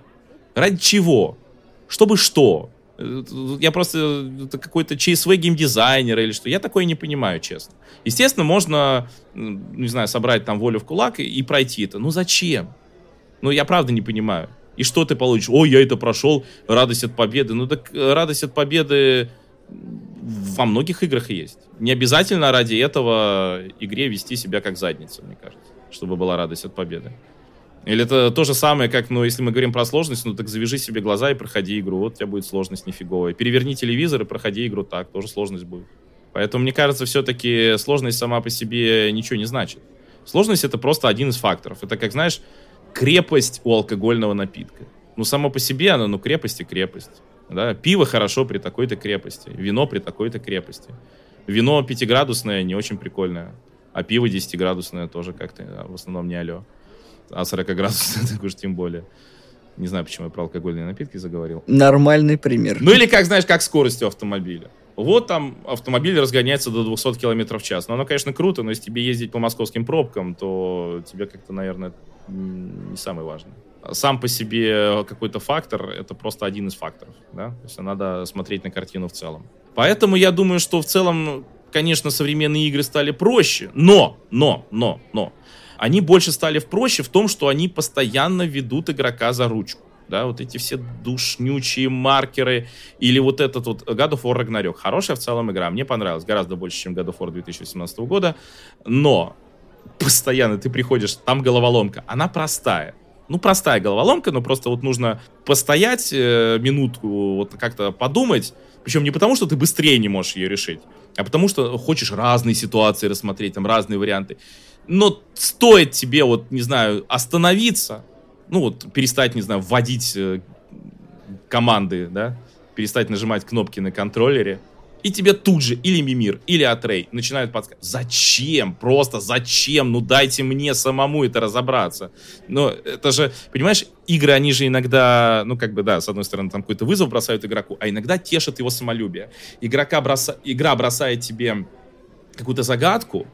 Ради чего? Чтобы что? Э, я просто это какой-то ЧСВ геймдизайнер или что. Я такое не понимаю, честно. Естественно, можно, не знаю, собрать там волю в кулак и, и пройти это. Ну зачем? Ну, я правда не понимаю. И что ты получишь? Ой, я это прошел, радость от победы. Ну, так э, радость от победы во многих играх есть. Не обязательно ради этого игре вести себя как задница, мне кажется, чтобы была радость от победы. Или это то же самое, как, ну, если мы говорим про сложность, ну, так завяжи себе глаза и проходи игру, вот у тебя будет сложность нифиговая. Переверни телевизор и проходи игру так, тоже сложность будет. Поэтому, мне кажется, все-таки сложность сама по себе ничего не значит. Сложность — это просто один из факторов. Это, как, знаешь, крепость у алкогольного напитка. Ну, само по себе оно, ну, крепость и крепость. Да? Пиво хорошо при такой-то крепости, вино при такой-то крепости. Вино пятиградусное не очень прикольное. А пиво 10-градусное тоже как-то а в основном не алло. А 40-градусное так уж тем более. Не знаю, почему я про алкогольные напитки заговорил. Нормальный пример. Ну или как, знаешь, как скоростью автомобиля. Вот там автомобиль разгоняется до 200 км в час. Но оно, конечно, круто, но если тебе ездить по московским пробкам, то тебе как-то, наверное, не самое важное. Сам по себе какой-то фактор — это просто один из факторов. Да? То есть надо смотреть на картину в целом. Поэтому я думаю, что в целом, конечно, современные игры стали проще. Но, но, но, но они больше стали проще в том, что они постоянно ведут игрока за ручку. Да, вот эти все душнючие маркеры, или вот этот вот God of War Ragnarok. Хорошая в целом игра, мне понравилась, гораздо больше, чем God of War 2018 года, но постоянно ты приходишь, там головоломка, она простая. Ну, простая головоломка, но просто вот нужно постоять э, минутку, вот как-то подумать, причем не потому, что ты быстрее не можешь ее решить, а потому что хочешь разные ситуации рассмотреть, там разные варианты. Но стоит тебе, вот, не знаю, остановиться, ну вот, перестать, не знаю, вводить э, команды, да, перестать нажимать кнопки на контроллере, и тебе тут же или Мимир, или Атрей начинают подсказывать. Зачем? Просто зачем? Ну дайте мне самому это разобраться. Но это же, понимаешь, игры, они же иногда, ну как бы, да, с одной стороны, там какой-то вызов бросают игроку, а иногда тешат его самолюбие. Игрока броса... Игра бросает тебе какую-то загадку,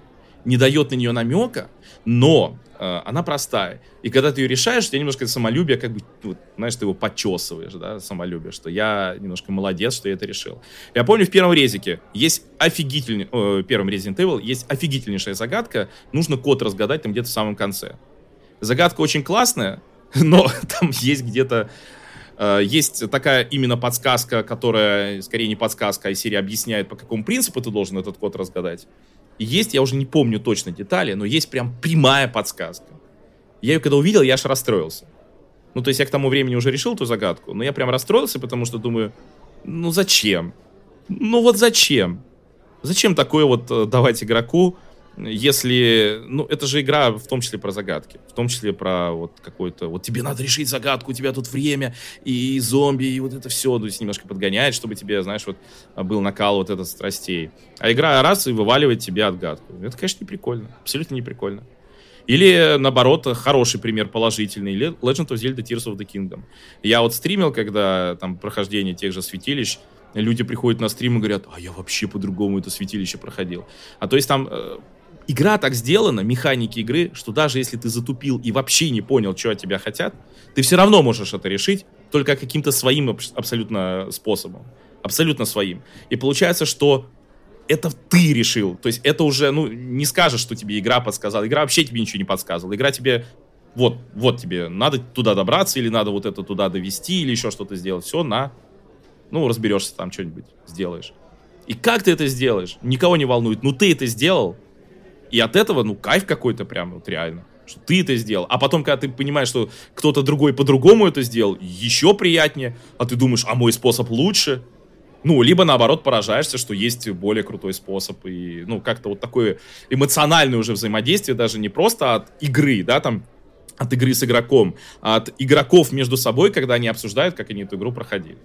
не дает на нее намека, но э, она простая. И когда ты ее решаешь, у тебя немножко самолюбие, как бы, ну, знаешь, ты его подчесываешь, да, самолюбие, что я немножко молодец, что я это решил. Я помню, в первом резике есть офигительный, э, первом Resident Evil есть офигительнейшая загадка, нужно код разгадать там где-то в самом конце. Загадка очень классная, но там есть где-то э, есть такая именно подсказка, которая, скорее не подсказка, а серия объясняет, по какому принципу ты должен этот код разгадать. Есть, я уже не помню точно детали, но есть прям прямая подсказка. Я ее когда увидел, я аж расстроился. Ну, то есть я к тому времени уже решил эту загадку, но я прям расстроился, потому что думаю, ну зачем? Ну вот зачем? Зачем такое вот э, давать игроку если, ну, это же игра в том числе про загадки, в том числе про вот какой-то, вот тебе надо решить загадку, у тебя тут время, и зомби, и вот это все, то есть немножко подгоняет, чтобы тебе, знаешь, вот был накал вот этот страстей. А игра раз и вываливает тебе отгадку. Это, конечно, не прикольно, абсолютно не прикольно. Или, наоборот, хороший пример положительный. Legend of Zelda Tears of the Kingdom. Я вот стримил, когда там прохождение тех же святилищ, люди приходят на стрим и говорят, а я вообще по-другому это святилище проходил. А то есть там э, игра так сделана, механики игры, что даже если ты затупил и вообще не понял, что от тебя хотят, ты все равно можешь это решить только каким-то своим абсолютно способом. Абсолютно своим. И получается, что это ты решил. То есть это уже, ну, не скажешь, что тебе игра подсказала. Игра вообще тебе ничего не подсказывала. Игра тебе, вот, вот тебе, надо туда добраться, или надо вот это туда довести, или еще что-то сделать. Все, на. Ну, разберешься там, что-нибудь сделаешь. И как ты это сделаешь? Никого не волнует. Ну, ты это сделал, и от этого, ну, кайф какой-то прям, вот реально. Что ты это сделал. А потом, когда ты понимаешь, что кто-то другой по-другому это сделал, еще приятнее. А ты думаешь, а мой способ лучше. Ну, либо наоборот поражаешься, что есть более крутой способ. И, ну, как-то вот такое эмоциональное уже взаимодействие, даже не просто от игры, да, там, от игры с игроком, а от игроков между собой, когда они обсуждают, как они эту игру проходили.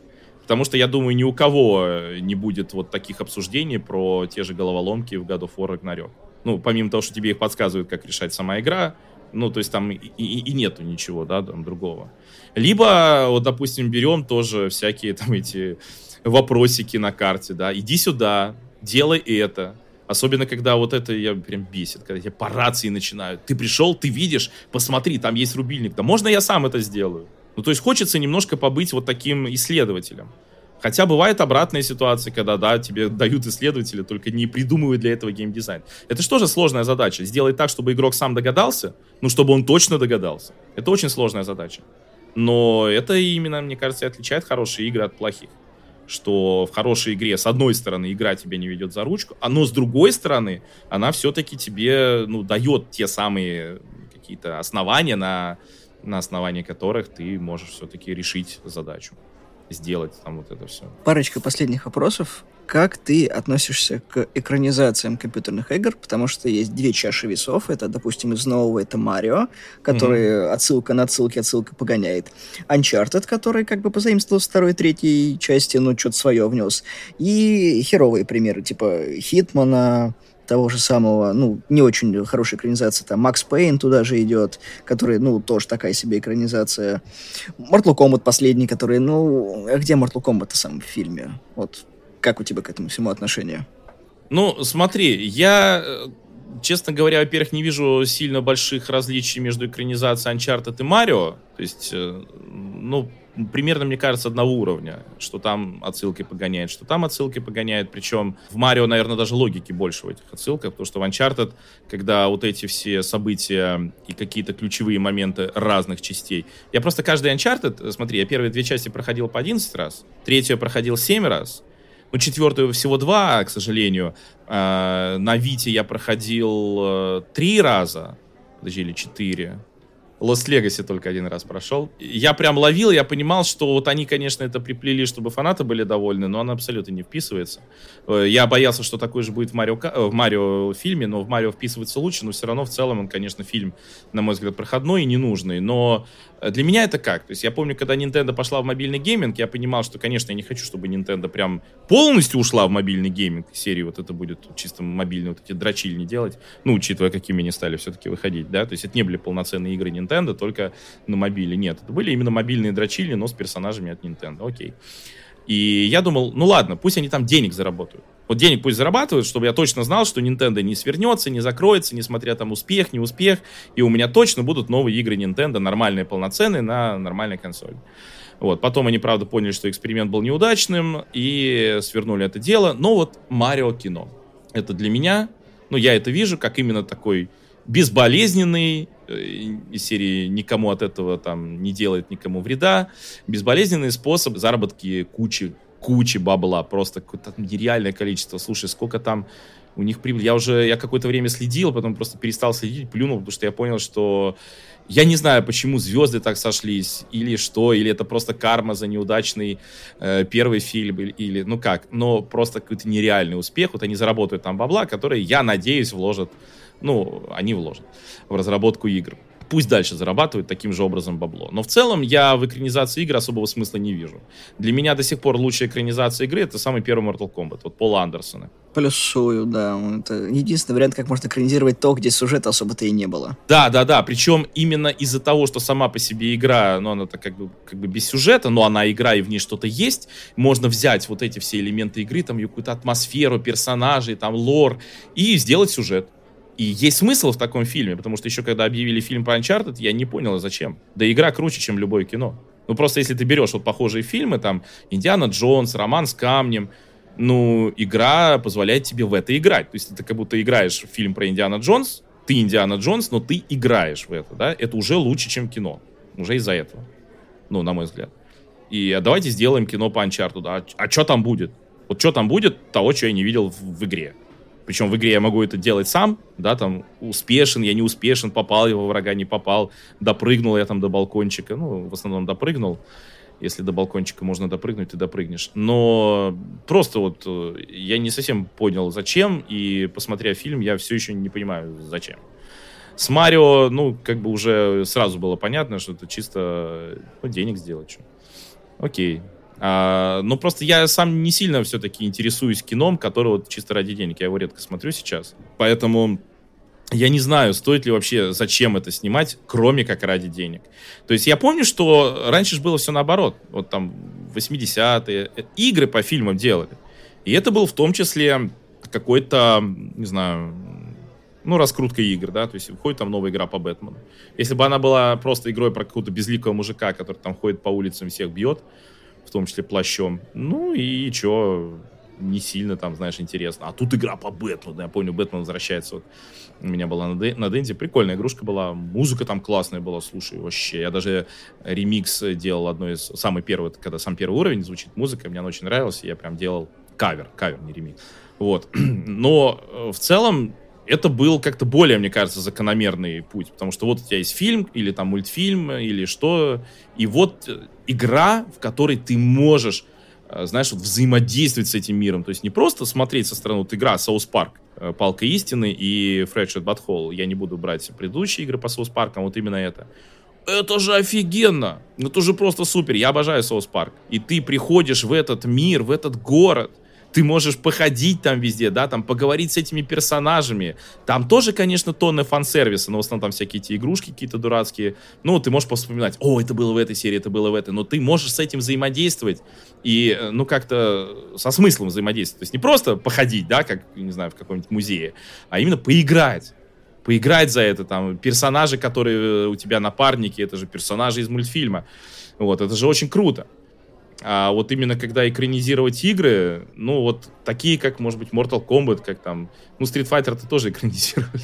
Потому что, я думаю, ни у кого не будет вот таких обсуждений про те же головоломки в God of War Ragnarok. Ну, помимо того, что тебе их подсказывают, как решать сама игра, ну, то есть там и, и, и нету ничего, да, там другого. Либо, вот, допустим, берем тоже всякие там эти вопросики на карте, да, иди сюда, делай это. Особенно, когда вот это я прям бесит, когда тебе по рации начинают. Ты пришел, ты видишь, посмотри, там есть рубильник. Да можно я сам это сделаю? Ну, то есть хочется немножко побыть вот таким исследователем. Хотя бывает обратная ситуация, когда, да, тебе дают исследователи, только не придумывают для этого геймдизайн. Это же тоже сложная задача. Сделать так, чтобы игрок сам догадался, ну, чтобы он точно догадался. Это очень сложная задача. Но это именно, мне кажется, и отличает хорошие игры от плохих. Что в хорошей игре, с одной стороны, игра тебя не ведет за ручку, а но с другой стороны, она все-таки тебе, ну, дает те самые какие-то основания, на, на основании которых ты можешь все-таки решить задачу сделать там вот это все. Парочка последних вопросов. как ты относишься к экранизациям компьютерных игр, потому что есть две чаши весов. Это, допустим, из нового это Марио, который mm-hmm. отсылка на отсылки, отсылка погоняет. Uncharted, который как бы позаимствовал второй, третьей части, но что-то свое внес. И херовые примеры, типа Хитмана, того же самого, ну, не очень хорошая экранизация, там, Макс Пейн туда же идет, который, ну, тоже такая себе экранизация. Mortal Kombat последний, который, ну, а где Mortal Kombat в фильме? Вот, как у тебя к этому всему отношение? Ну, смотри, я, э, честно говоря, во-первых, не вижу сильно больших различий между экранизацией Uncharted и Марио. То есть, э, ну, примерно, мне кажется, одного уровня. Что там отсылки погоняет, что там отсылки погоняет. Причем в Марио, наверное, даже логики больше в этих отсылках, потому что в Uncharted, когда вот эти все события и какие-то ключевые моменты разных частей. Я просто каждый Uncharted, смотри, я первые две части проходил по 11 раз, третью проходил 7 раз, ну, четвертую всего два, к сожалению. А, на Вите я проходил э, три раза, подожди, или четыре. Legacy только один раз прошел. Я прям ловил, я понимал, что вот они, конечно, это приплели, чтобы фанаты были довольны, но он абсолютно не вписывается. Э, я боялся, что такой же будет в Марио, э, в Марио фильме, но в Марио вписывается лучше, но все равно в целом он, конечно, фильм, на мой взгляд, проходной и ненужный. Но Э, для меня это как? То есть я помню, когда Nintendo пошла в мобильный гейминг, я понимал, что, конечно, я не хочу, чтобы Nintendo прям полностью ушла в мобильный гейминг. Серии вот это будет чисто мобильные вот эти дрочильни делать. Ну, учитывая, какими они стали все-таки выходить, да. То есть это не были полноценные игры Nintendo, только на мобиле. Нет, это были именно мобильные дрочильни, но с персонажами от Nintendo. Окей. И я думал, ну ладно, пусть они там денег заработают. Вот денег пусть зарабатывают, чтобы я точно знал, что Nintendo не свернется, не закроется, несмотря там успех, не успех. И у меня точно будут новые игры Nintendo, нормальные, полноценные, на нормальной консоли. Вот. Потом они, правда, поняли, что эксперимент был неудачным и свернули это дело. Но вот Марио кино. Это для меня, ну, я это вижу, как именно такой безболезненный, из серии никому от этого там не делает никому вреда, безболезненный способ заработки кучи кучи бабла, просто какое-то нереальное количество. Слушай, сколько там у них прибыль. Я уже, я какое-то время следил, потом просто перестал следить, плюнул, потому что я понял, что я не знаю, почему звезды так сошлись, или что, или это просто карма за неудачный э, первый фильм, или, или, ну как, но просто какой-то нереальный успех. Вот они заработают там бабла, которые, я надеюсь, вложат, ну, они вложат в разработку игр пусть дальше зарабатывают таким же образом бабло. Но в целом я в экранизации игр особого смысла не вижу. Для меня до сих пор лучшая экранизация игры это самый первый Mortal Kombat, вот Пола Андерсона. Плюсую, да. Это единственный вариант, как можно экранизировать то, где сюжета особо-то и не было. Да, да, да. Причем именно из-за того, что сама по себе игра, ну, она-то как бы, как бы без сюжета, но она игра, и в ней что-то есть, можно взять вот эти все элементы игры, там, какую-то атмосферу, персонажей, там, лор, и сделать сюжет. И есть смысл в таком фильме, потому что еще когда объявили фильм про Uncharted, я не понял, а зачем. Да игра круче, чем любое кино. Ну, просто если ты берешь вот похожие фильмы, там, Индиана Джонс, Роман с камнем, ну, игра позволяет тебе в это играть. То есть ты как будто играешь в фильм про Индиана Джонс, ты Индиана Джонс, но ты играешь в это, да? Это уже лучше, чем кино. Уже из-за этого. Ну, на мой взгляд. И а давайте сделаем кино по Uncharted. А, а что там будет? Вот что там будет, того, что я не видел в, в игре. Причем в игре я могу это делать сам, да, там, успешен, я не успешен, попал его врага, не попал, допрыгнул я там до балкончика, ну, в основном допрыгнул. Если до балкончика можно допрыгнуть, ты допрыгнешь. Но просто вот э, я не совсем понял, зачем, и посмотря фильм, я все еще не понимаю, зачем. С Марио, ну, как бы уже сразу было понятно, что это чисто ну, денег сделать. Окей, а, ну, просто я сам не сильно все-таки интересуюсь кином, который вот чисто ради денег. Я его редко смотрю сейчас. Поэтому я не знаю, стоит ли вообще, зачем это снимать, кроме как ради денег. То есть я помню, что раньше же было все наоборот. Вот там 80-е игры по фильмам делали. И это был в том числе какой-то, не знаю, ну, раскрутка игр, да, то есть выходит там новая игра по Бэтмену. Если бы она была просто игрой про какого-то безликого мужика, который там ходит по улицам, всех бьет, в том числе плащом. Ну и чё, не сильно там, знаешь, интересно. А тут игра по Бэтмену. Я помню, Бэтмен возвращается. Вот у меня была на, на Денде. Прикольная игрушка была. Музыка там классная была. Слушай, вообще. Я даже ремикс делал одной из... Самый первый, когда сам первый уровень звучит музыка. Мне она очень нравилась. Я прям делал кавер. Кавер, не ремикс. Вот. Но э, в целом это был как-то более, мне кажется, закономерный путь. Потому что вот у тебя есть фильм, или там мультфильм, или что. И вот э, игра, в которой ты можешь э, знаешь, вот взаимодействовать с этим миром. То есть не просто смотреть со стороны, вот игра South Park, Палка истины и Fractured But Whole. Я не буду брать предыдущие игры по South Park ам, вот именно это. Это же офигенно! Это же просто супер. Я обожаю South Park. И ты приходишь в этот мир, в этот город, ты можешь походить там везде, да, там поговорить с этими персонажами. Там тоже, конечно, тонны фан-сервиса, но в основном там всякие эти игрушки какие-то дурацкие. Ну, ты можешь вспоминать, о, это было в этой серии, это было в этой. Но ты можешь с этим взаимодействовать и, э, ну, как-то со смыслом взаимодействовать. То есть не просто походить, да, как, не знаю, в каком-нибудь музее, а именно поиграть поиграть за это, там, персонажи, которые у тебя напарники, это же персонажи из мультфильма. Вот, это же очень круто. А вот именно когда экранизировать игры, ну вот такие, как, может быть, Mortal Kombat, как там, ну, Street Fighter-то тоже экранизировали.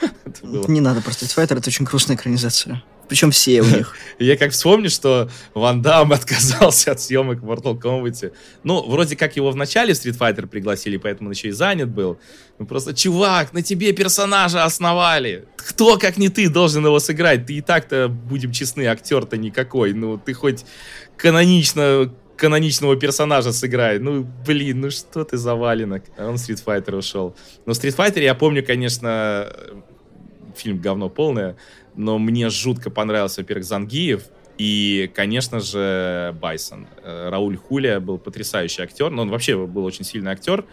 Не надо про Street Fighter, это очень грустная экранизация. Причем все у них. Я как вспомню, что Ван Дам отказался от съемок в Mortal Kombat. Ну, вроде как его в начале Street Fighter пригласили, поэтому он еще и занят был. Ну, просто, чувак, на тебе персонажа основали. Кто, как не ты, должен его сыграть? Ты и так-то, будем честны, актер-то никакой. Ну, ты хоть канонично каноничного персонажа сыграет. Ну, блин, ну что ты за валенок? А он в Street Fighter ушел. Но в Street Fighter я помню, конечно, фильм говно полное, но мне жутко понравился, во-первых, Зангиев, и, конечно же, Байсон. Э, Рауль Хулия был потрясающий актер, но он вообще был очень сильный актер,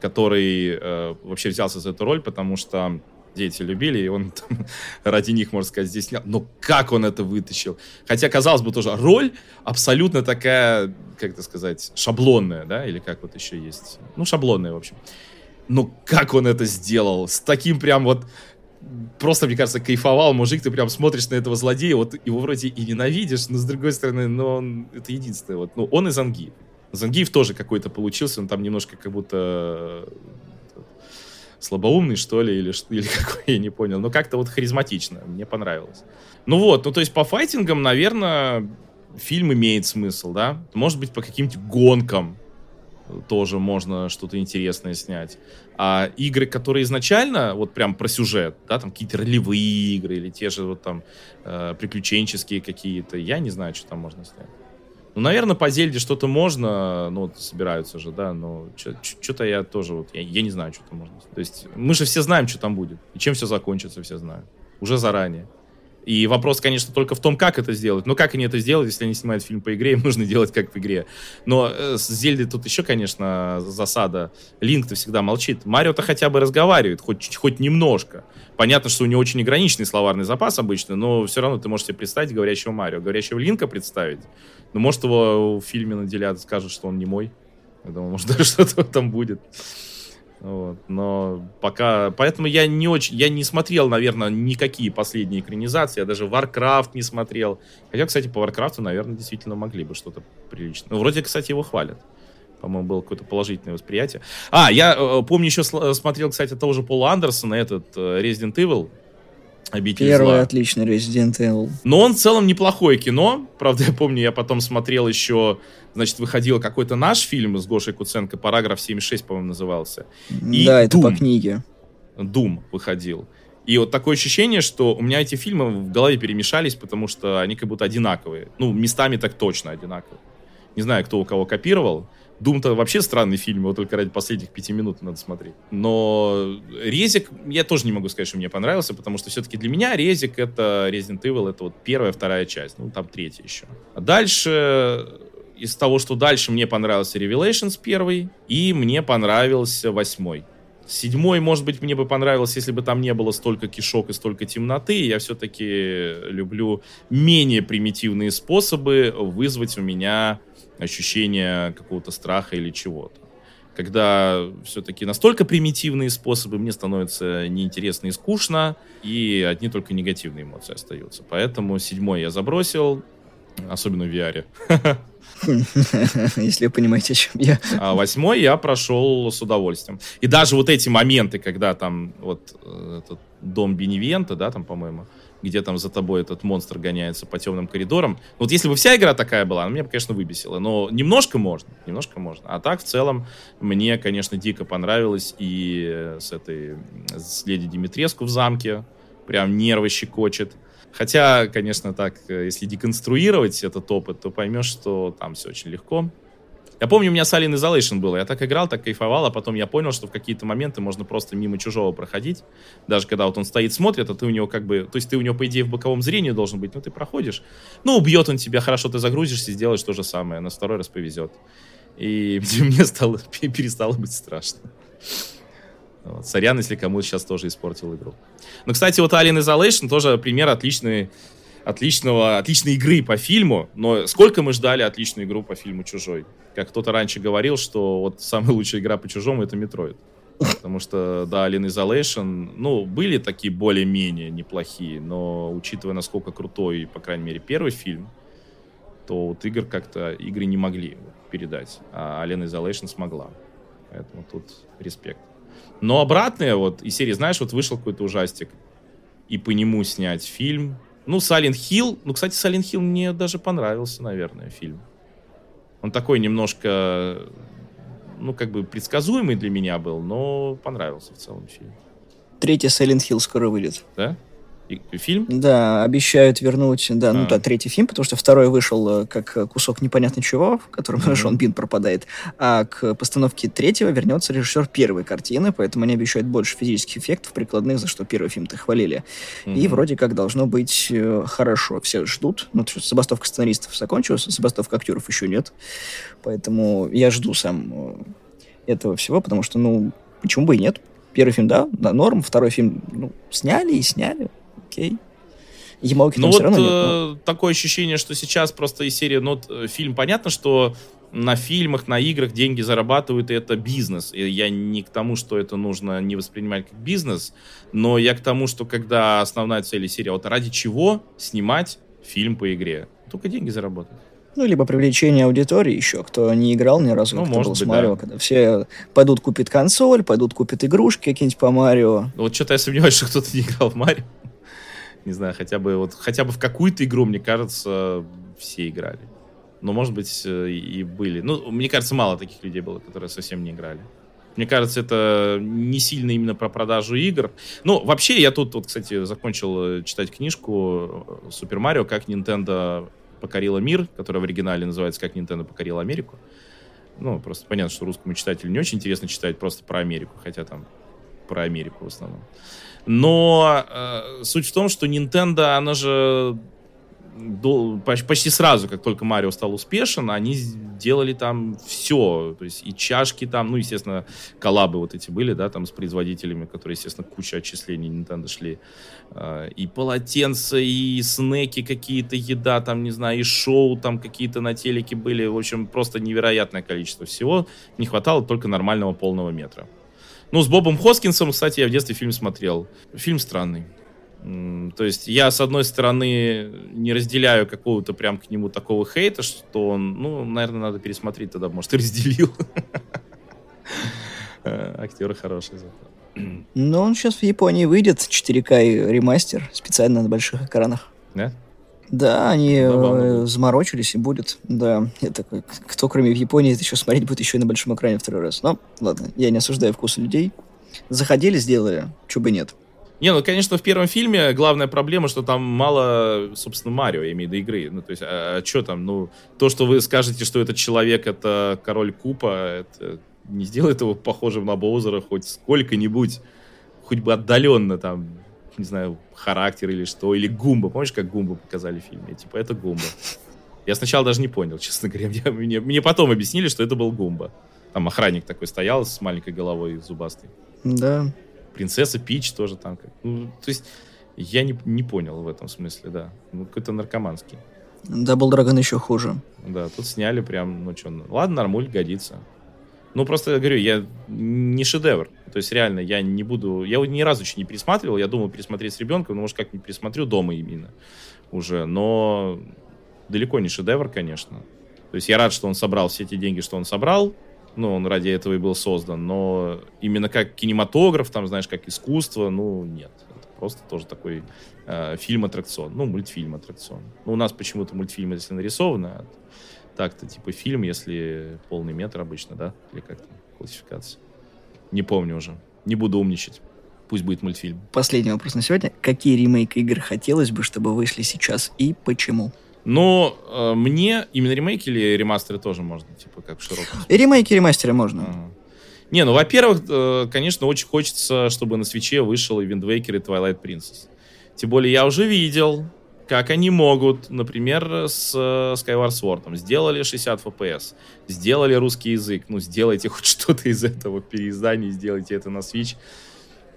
который э, вообще взялся за эту роль, потому что дети любили, и он там, ради них, можно сказать, здесь снял. Но как он это вытащил? Хотя, казалось бы, тоже роль абсолютно такая, как это сказать, шаблонная, да, или как вот еще есть. Ну, шаблонная, в общем. Но как он это сделал? С таким прям вот просто, мне кажется, кайфовал мужик, ты прям смотришь на этого злодея, вот его вроде и ненавидишь, но с другой стороны, но он, это единственное, вот, ну, он и Зангиев. Зангиев тоже какой-то получился, он там немножко как будто слабоумный, что ли, или, или какой, я не понял. Но как-то вот харизматично, мне понравилось. Ну вот, ну то есть по файтингам, наверное, фильм имеет смысл, да? Может быть, по каким-то гонкам тоже можно что-то интересное снять. А игры, которые изначально, вот прям про сюжет, да, там какие-то ролевые игры или те же вот там э, приключенческие какие-то, я не знаю, что там можно снять. Ну, наверное, по Зельде что-то можно, ну, вот собираются же, да, но что-то я тоже, вот, я, я не знаю, что там можно. То есть мы же все знаем, что там будет, и чем все закончится, все знают. Уже заранее. И вопрос, конечно, только в том, как это сделать. Но как они это сделают, если они снимают фильм по игре, им нужно делать как в игре. Но э, с Зельдой тут еще, конечно, засада. Линк-то всегда молчит. Марио-то хотя бы разговаривает, хоть, хоть немножко. Понятно, что у него очень ограниченный словарный запас обычно, но все равно ты можешь себе представить говорящего Марио. Говорящего Линка представить. Ну, может, его в фильме наделят, скажут, что он не мой. Я думаю, может, даже что-то там будет. Вот. Но пока... Поэтому я не очень... Я не смотрел, наверное, никакие последние экранизации. Я даже Warcraft не смотрел. Хотя, кстати, по Warcraft, наверное, действительно могли бы что-то приличное. Ну, вроде, кстати, его хвалят. По-моему, было какое-то положительное восприятие. А, я э, помню еще смотрел, кстати, того же Пола Андерсона, этот э, Resident Evil. Обитель Первый зла. отличный Resident Evil. Но он в целом неплохое кино. Правда, я помню, я потом смотрел еще, значит, выходил какой-то наш фильм с Гошей Куценко, параграф 76, по-моему, назывался. И да, это Doom, по книге. Doom выходил. И вот такое ощущение, что у меня эти фильмы в голове перемешались, потому что они как будто одинаковые. Ну, местами так точно одинаковые. Не знаю, кто у кого копировал. Doom-то вообще странный фильм, его только ради последних пяти минут надо смотреть. Но Резик, я тоже не могу сказать, что мне понравился, потому что все-таки для меня Резик это Resident Evil, это вот первая, вторая часть, ну там третья еще. А дальше, из того, что дальше, мне понравился Revelations первый, и мне понравился восьмой. Седьмой, может быть, мне бы понравился, если бы там не было столько кишок и столько темноты. Я все-таки люблю менее примитивные способы вызвать у меня ощущение какого-то страха или чего-то. Когда все-таки настолько примитивные способы, мне становится неинтересно и скучно, и одни только негативные эмоции остаются. Поэтому седьмой я забросил, особенно в VR. Если вы понимаете, о чем я. А восьмой я прошел с удовольствием. И даже вот эти моменты, когда там вот э, этот дом Беневиента, да, там, по-моему, где там за тобой этот монстр гоняется по темным коридорам. Вот если бы вся игра такая была, она меня бы, конечно, выбесила. Но немножко можно, немножко можно. А так, в целом, мне, конечно, дико понравилось и с этой, с леди Димитреску в замке. Прям нервы щекочет. Хотя, конечно, так, если деконструировать этот опыт, то поймешь, что там все очень легко. Я помню, у меня с Alien Isolation было. Я так играл, так кайфовал, а потом я понял, что в какие-то моменты можно просто мимо чужого проходить. Даже когда вот он стоит, смотрит, а ты у него как бы... То есть ты у него, по идее, в боковом зрении должен быть, но ты проходишь. Ну, убьет он тебя, хорошо, ты загрузишься, сделаешь то же самое. На второй раз повезет. И мне стало, перестало быть страшно. Вот. Сорян, если кому сейчас тоже испортил игру. Ну, кстати, вот Alien Isolation тоже пример отличный отличного, отличной игры по фильму, но сколько мы ждали отличную игру по фильму «Чужой»? Как кто-то раньше говорил, что вот самая лучшая игра по «Чужому» — это «Metroid». Потому что, да, Alien Isolation, ну, были такие более-менее неплохие, но учитывая, насколько крутой, по крайней мере, первый фильм, то вот игр как-то, игры не могли передать, а Alien Isolation смогла. Поэтому тут респект. Но обратное, вот, из серии, знаешь, вот вышел какой-то ужастик, и по нему снять фильм, ну, Silent Hill. Ну, кстати, Silent Hill мне даже понравился, наверное, фильм. Он такой немножко, ну, как бы предсказуемый для меня был, но понравился в целом фильм. Третий Silent Hill скоро выйдет. Да? Фильм? Да, обещают вернуть, да, ну а. ну да, третий фильм, потому что второй вышел э, как кусок непонятно чего, в котором mm-hmm. Шон Бин пропадает, а к постановке третьего вернется режиссер первой картины, поэтому они обещают больше физических эффектов прикладных, за что первый фильм-то хвалили. Mm-hmm. И вроде как должно быть э, хорошо, все ждут. Ну, что, забастовка сценаристов закончилась, забастовка актеров еще нет, поэтому я жду сам э, этого всего, потому что, ну, почему бы и нет? Первый фильм, да, да, норм, второй фильм, ну, сняли и сняли окей. Ямалки ну вот нет, но... Э, такое ощущение, что сейчас просто из серии, ну, вот, э, фильм, понятно, что на фильмах, на играх деньги зарабатывают, и это бизнес. И я не к тому, что это нужно не воспринимать как бизнес, но я к тому, что когда основная цель серии, вот ради чего снимать фильм по игре? Только деньги заработать. Ну, либо привлечение аудитории еще, кто не играл ни разу, ну, кто был быть, с Марио, да. когда все пойдут купить консоль, пойдут купить игрушки какие-нибудь по Марио. Вот что-то я сомневаюсь, что кто-то не играл в Марио не знаю, хотя бы вот хотя бы в какую-то игру, мне кажется, все играли. Но, может быть, э, и были. Ну, мне кажется, мало таких людей было, которые совсем не играли. Мне кажется, это не сильно именно про продажу игр. Ну, вообще, я тут, вот, кстати, закончил э, читать книжку Супер Марио, как Nintendo покорила мир, которая в оригинале называется «Как Nintendo покорила Америку». Ну, просто понятно, что русскому читателю не очень интересно читать просто про Америку, хотя там про Америку в основном. Но э, суть в том, что Nintendo, она же почти сразу, как только Марио стал успешен, они делали там все. То есть и чашки там, ну, естественно, коллабы вот эти были, да, там с производителями, которые, естественно, куча отчислений Nintendo шли. Э, и полотенца, и снеки какие-то, еда там, не знаю, и шоу там какие-то на телеке были. В общем, просто невероятное количество всего. Не хватало только нормального полного метра. Ну, с Бобом Хоскинсом, кстати, я в детстве фильм смотрел. Фильм странный. То есть я, с одной стороны, не разделяю какого-то прям к нему такого хейта, что он, ну, наверное, надо пересмотреть тогда, может, и разделил. Актеры хорошие зато. Ну, он сейчас в Японии выйдет, 4К ремастер, специально на больших экранах. Да? Да, они э, заморочились и будет. Да, это кто, кроме в Японии, это еще смотреть будет еще и на большом экране второй раз. Но, ладно, я не осуждаю вкусы людей. Заходили, сделали, чё бы нет. Не, ну, конечно, в первом фильме главная проблема, что там мало, собственно, Марио, я имею в виду игры. Ну, то есть, а, а что там? Ну, то, что вы скажете, что этот человек, это король Купа, это не сделает его похожим на Боузера хоть сколько-нибудь, хоть бы отдаленно там не знаю, характер или что, или Гумба. Помнишь, как Гумба показали в фильме? Типа, это Гумба. Я сначала даже не понял, честно говоря. Мне, мне, мне потом объяснили, что это был Гумба. Там охранник такой стоял с маленькой головой зубастой. Да. Принцесса Пич тоже там. Как, ну, то есть, я не, не понял в этом смысле, да. Ну, какой-то наркоманский. Дабл Драгон еще хуже. Да, тут сняли прям, ну что, ладно, нормуль, годится. Ну, просто говорю, я не шедевр. То есть, реально, я не буду... Я ни разу еще не пересматривал. Я думал пересмотреть с ребенком, но, может, как-нибудь пересмотрю дома именно уже. Но далеко не шедевр, конечно. То есть, я рад, что он собрал все эти деньги, что он собрал. Ну, он ради этого и был создан. Но именно как кинематограф, там, знаешь, как искусство, ну, нет. Это просто тоже такой э, фильм-аттракцион. Ну, мультфильм-аттракцион. Ну, у нас почему-то мультфильм, если нарисованы, так-то, типа, фильм, если полный метр обычно, да? Или как там классификация? Не помню уже. Не буду умничать. Пусть будет мультфильм. Последний вопрос на сегодня. Какие ремейки игр хотелось бы, чтобы вышли сейчас и почему? Но э, мне именно ремейки или ремастеры тоже можно, типа, как в широком И ремейки, и ремастеры можно. Ага. Не, ну, во-первых, э, конечно, очень хочется, чтобы на свече вышел и Wind Waker, и Twilight Princess. Тем более я уже видел, как они могут, например, с э, Skyward Sword. Сделали 60 FPS, сделали русский язык. Ну, сделайте хоть что-то из этого переиздания, сделайте это на Switch.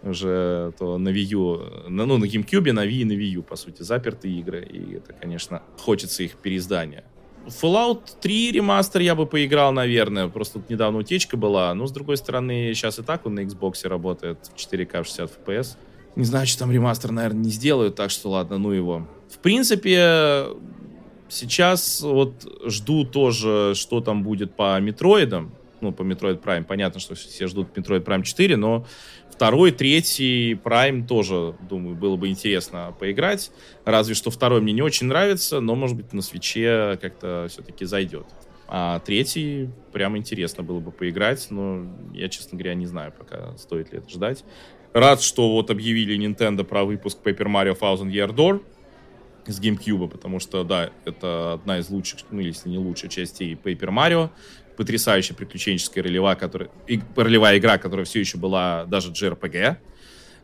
Уже то на Wii U, ну, на GameCube, на Wii и на Wii U, по сути, запертые игры. И это, конечно, хочется их переиздания. Fallout 3 ремастер я бы поиграл, наверное. Просто тут недавно утечка была. Но, с другой стороны, сейчас и так он на Xbox работает в 4К 60 FPS. Не знаю, что там ремастер, наверное, не сделают, так что ладно, ну его. В принципе, сейчас вот жду тоже, что там будет по Метроидам. Ну, по Metroid Prime. Понятно, что все ждут Metroid Prime 4, но второй, третий Prime тоже, думаю, было бы интересно поиграть. Разве что второй мне не очень нравится, но, может быть, на свече как-то все-таки зайдет. А третий прям интересно было бы поиграть, но я, честно говоря, не знаю пока, стоит ли это ждать. Рад, что вот объявили Nintendo про выпуск Paper Mario Thousand Year Door с GameCube, потому что, да, это одна из лучших, ну, если не лучшая частей Paper Mario. Потрясающая приключенческая ролевая, которая, и, ролевая игра, которая все еще была даже JRPG,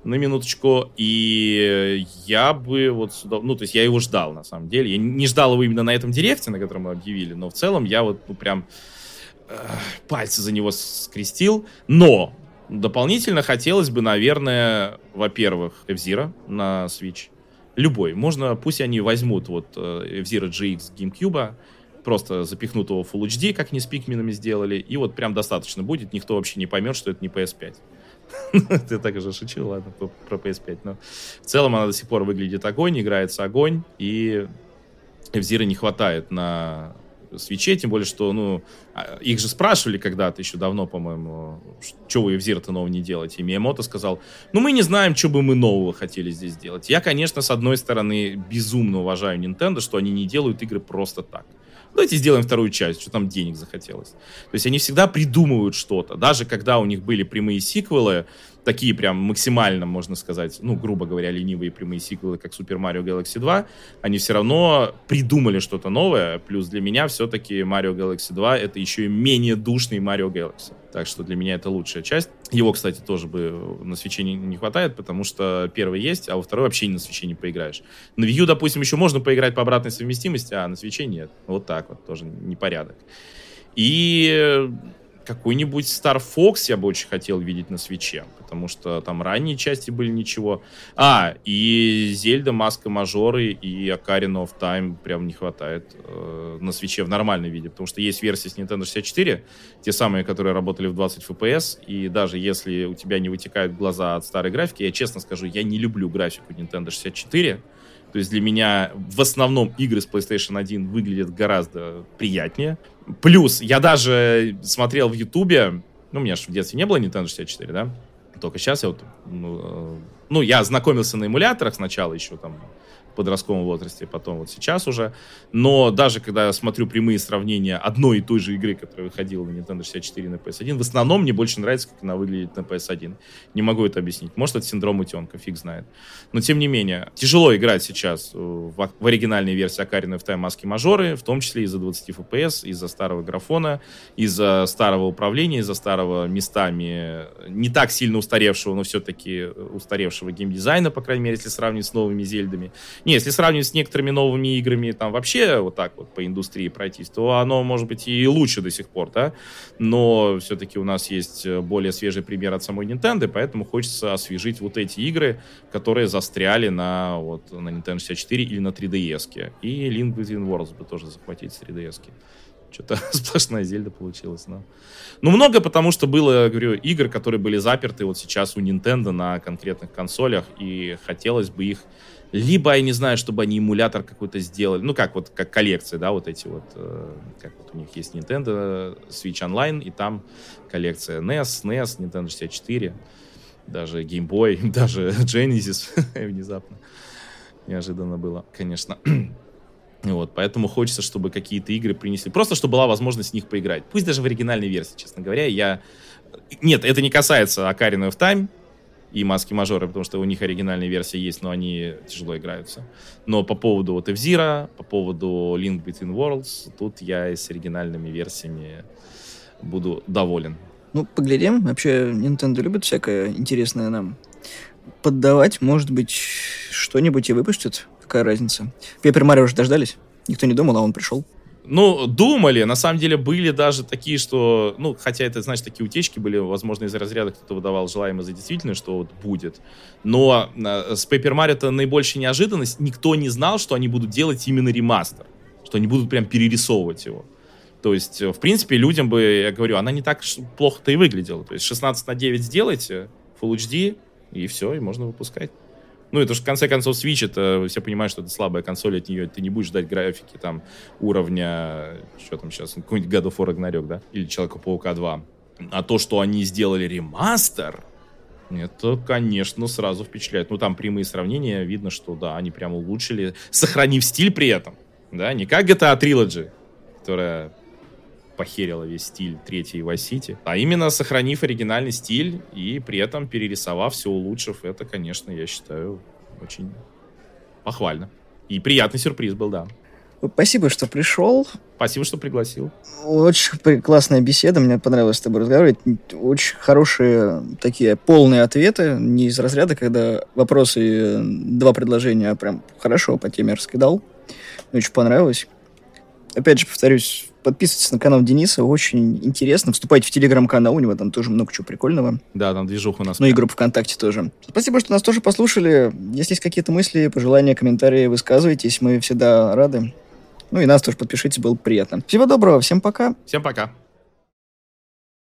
на минуточку. И я бы вот сюда... Ну, то есть я его ждал, на самом деле. Я не ждал его именно на этом директе, на котором мы объявили, но в целом я вот, ну, прям э, пальцы за него скрестил. Но дополнительно хотелось бы, наверное, во-первых, F-Zero на Switch. Любой. Можно, пусть они возьмут вот э, F-Zero GX GameCube, просто запихнут его в Full HD, как они с пикминами сделали, и вот прям достаточно будет, никто вообще не поймет, что это не PS5. Ты так уже шучу, ладно, про PS5, но в целом она до сих пор выглядит огонь, играется огонь, и F-Zero не хватает на свечей, тем более, что, ну, а, их же спрашивали когда-то еще давно, по-моему, что вы в Зира-то нового не делаете. И Миямото сказал, ну, мы не знаем, что бы мы нового хотели здесь сделать. Я, конечно, с одной стороны, безумно уважаю Nintendo, что они не делают игры просто так. Давайте сделаем вторую часть, что там денег захотелось. То есть они всегда придумывают что-то. Даже когда у них были прямые сиквелы, такие прям максимально, можно сказать, ну, грубо говоря, ленивые прямые сиквелы, как Super Mario Galaxy 2, они все равно придумали что-то новое. Плюс для меня все-таки Mario Galaxy 2 это еще и менее душный Mario Galaxy. Так что для меня это лучшая часть. Его, кстати, тоже бы на свече не, не хватает, потому что первый есть, а во второй вообще на свече не поиграешь. На Wii U, допустим, еще можно поиграть по обратной совместимости, а на свече нет. Вот так вот, тоже непорядок. И какой-нибудь Star Fox я бы очень хотел видеть на свече, потому что там ранние части были ничего. А, и Зельда, Маска Мажоры и Ocarina of Time прям не хватает э, на свече в нормальном виде, потому что есть версии с Nintendo 64, те самые, которые работали в 20 FPS, и даже если у тебя не вытекают глаза от старой графики, я честно скажу, я не люблю графику Nintendo 64, то есть для меня в основном игры с PlayStation 1 выглядят гораздо приятнее. Плюс я даже смотрел в Ютубе, ну, у меня же в детстве не было Nintendo 64, да? Только сейчас я вот, ну, э, ну, я знакомился на эмуляторах сначала еще там подростковом возрасте, потом вот сейчас уже. Но даже когда я смотрю прямые сравнения одной и той же игры, которая выходила на Nintendo 64 на PS1, в основном мне больше нравится, как она выглядит на PS1. Не могу это объяснить. Может, это синдром утенка, фиг знает. Но, тем не менее, тяжело играть сейчас в, в оригинальной версии Ocarina of Time Маски Мажоры, в том числе из-за 20 FPS, из-за старого графона, из-за старого управления, из-за старого местами не так сильно устаревшего, но все-таки устаревшего геймдизайна, по крайней мере, если сравнивать с новыми Зельдами. Не, если сравнивать с некоторыми новыми играми, там вообще вот так вот по индустрии пройтись, то оно может быть и лучше до сих пор, да, но все-таки у нас есть э, более свежий пример от самой Nintendo, поэтому хочется освежить вот эти игры, которые застряли на, вот, на Nintendo 64 или на 3DS. И Link Between Worlds бы тоже захватить с 3DS. Что-то сплошная Зельда получилась, но... Ну, много, потому что было, говорю, игр, которые были заперты вот сейчас у Nintendo на конкретных консолях, и хотелось бы их либо, я не знаю, чтобы они эмулятор какой-то сделали, ну, как вот, как коллекции, да, вот эти вот, э, как вот у них есть Nintendo Switch Online, и там коллекция NES, NES, Nintendo 64, даже Game Boy, даже Genesis внезапно. Неожиданно было, конечно. Вот, поэтому хочется, чтобы какие-то игры принесли. Просто, чтобы была возможность в них поиграть. Пусть даже в оригинальной версии, честно говоря. Я... Нет, это не касается Ocarina of Time, и маски-мажоры, потому что у них оригинальные версии есть, но они тяжело играются. Но по поводу вот F-Zero, по поводу Link Between Worlds, тут я и с оригинальными версиями буду доволен. Ну, поглядим. Вообще, Nintendo любит всякое интересное нам поддавать. Может быть, что-нибудь и выпустят. Какая разница? Пеппер Марио уже дождались. Никто не думал, а он пришел. Ну, думали, на самом деле были даже такие, что, ну, хотя это, знаешь, такие утечки были, возможно, из разряда кто-то выдавал желаемое за действительное, что вот будет. Но э, с Paper Mario это наибольшая неожиданность. Никто не знал, что они будут делать именно ремастер, что они будут прям перерисовывать его. То есть, в принципе, людям бы, я говорю, она не так плохо-то и выглядела. То есть 16 на 9 сделайте, Full HD, и все, и можно выпускать. Ну, это же, в конце концов, Switch, это все понимают, что это слабая консоль, от нее ты не будешь ждать графики там уровня, что там сейчас, какой-нибудь God of War Ragnarok, да? Или Человека-паука 2. А то, что они сделали ремастер, это, конечно, сразу впечатляет. Ну, там прямые сравнения, видно, что, да, они прям улучшили, сохранив стиль при этом. Да, не как GTA Trilogy, которая похерила весь стиль третьей City, а именно сохранив оригинальный стиль и при этом перерисовав все, улучшив, это, конечно, я считаю очень похвально. И приятный сюрприз был, да. Спасибо, что пришел. Спасибо, что пригласил. Очень классная беседа, мне понравилось с тобой разговаривать. Очень хорошие такие полные ответы, не из разряда, когда вопросы, два предложения, а прям хорошо по теме раскидал. Мне очень понравилось. Опять же, повторюсь, подписывайтесь на канал Дениса, очень интересно. Вступайте в телеграм-канал, у него там тоже много чего прикольного. Да, там движуха у нас. Ну и группа ВКонтакте тоже. Спасибо, что нас тоже послушали. Если есть какие-то мысли, пожелания, комментарии, высказывайтесь, мы всегда рады. Ну и нас тоже подпишите, было приятно. Всего доброго, всем пока. Всем пока.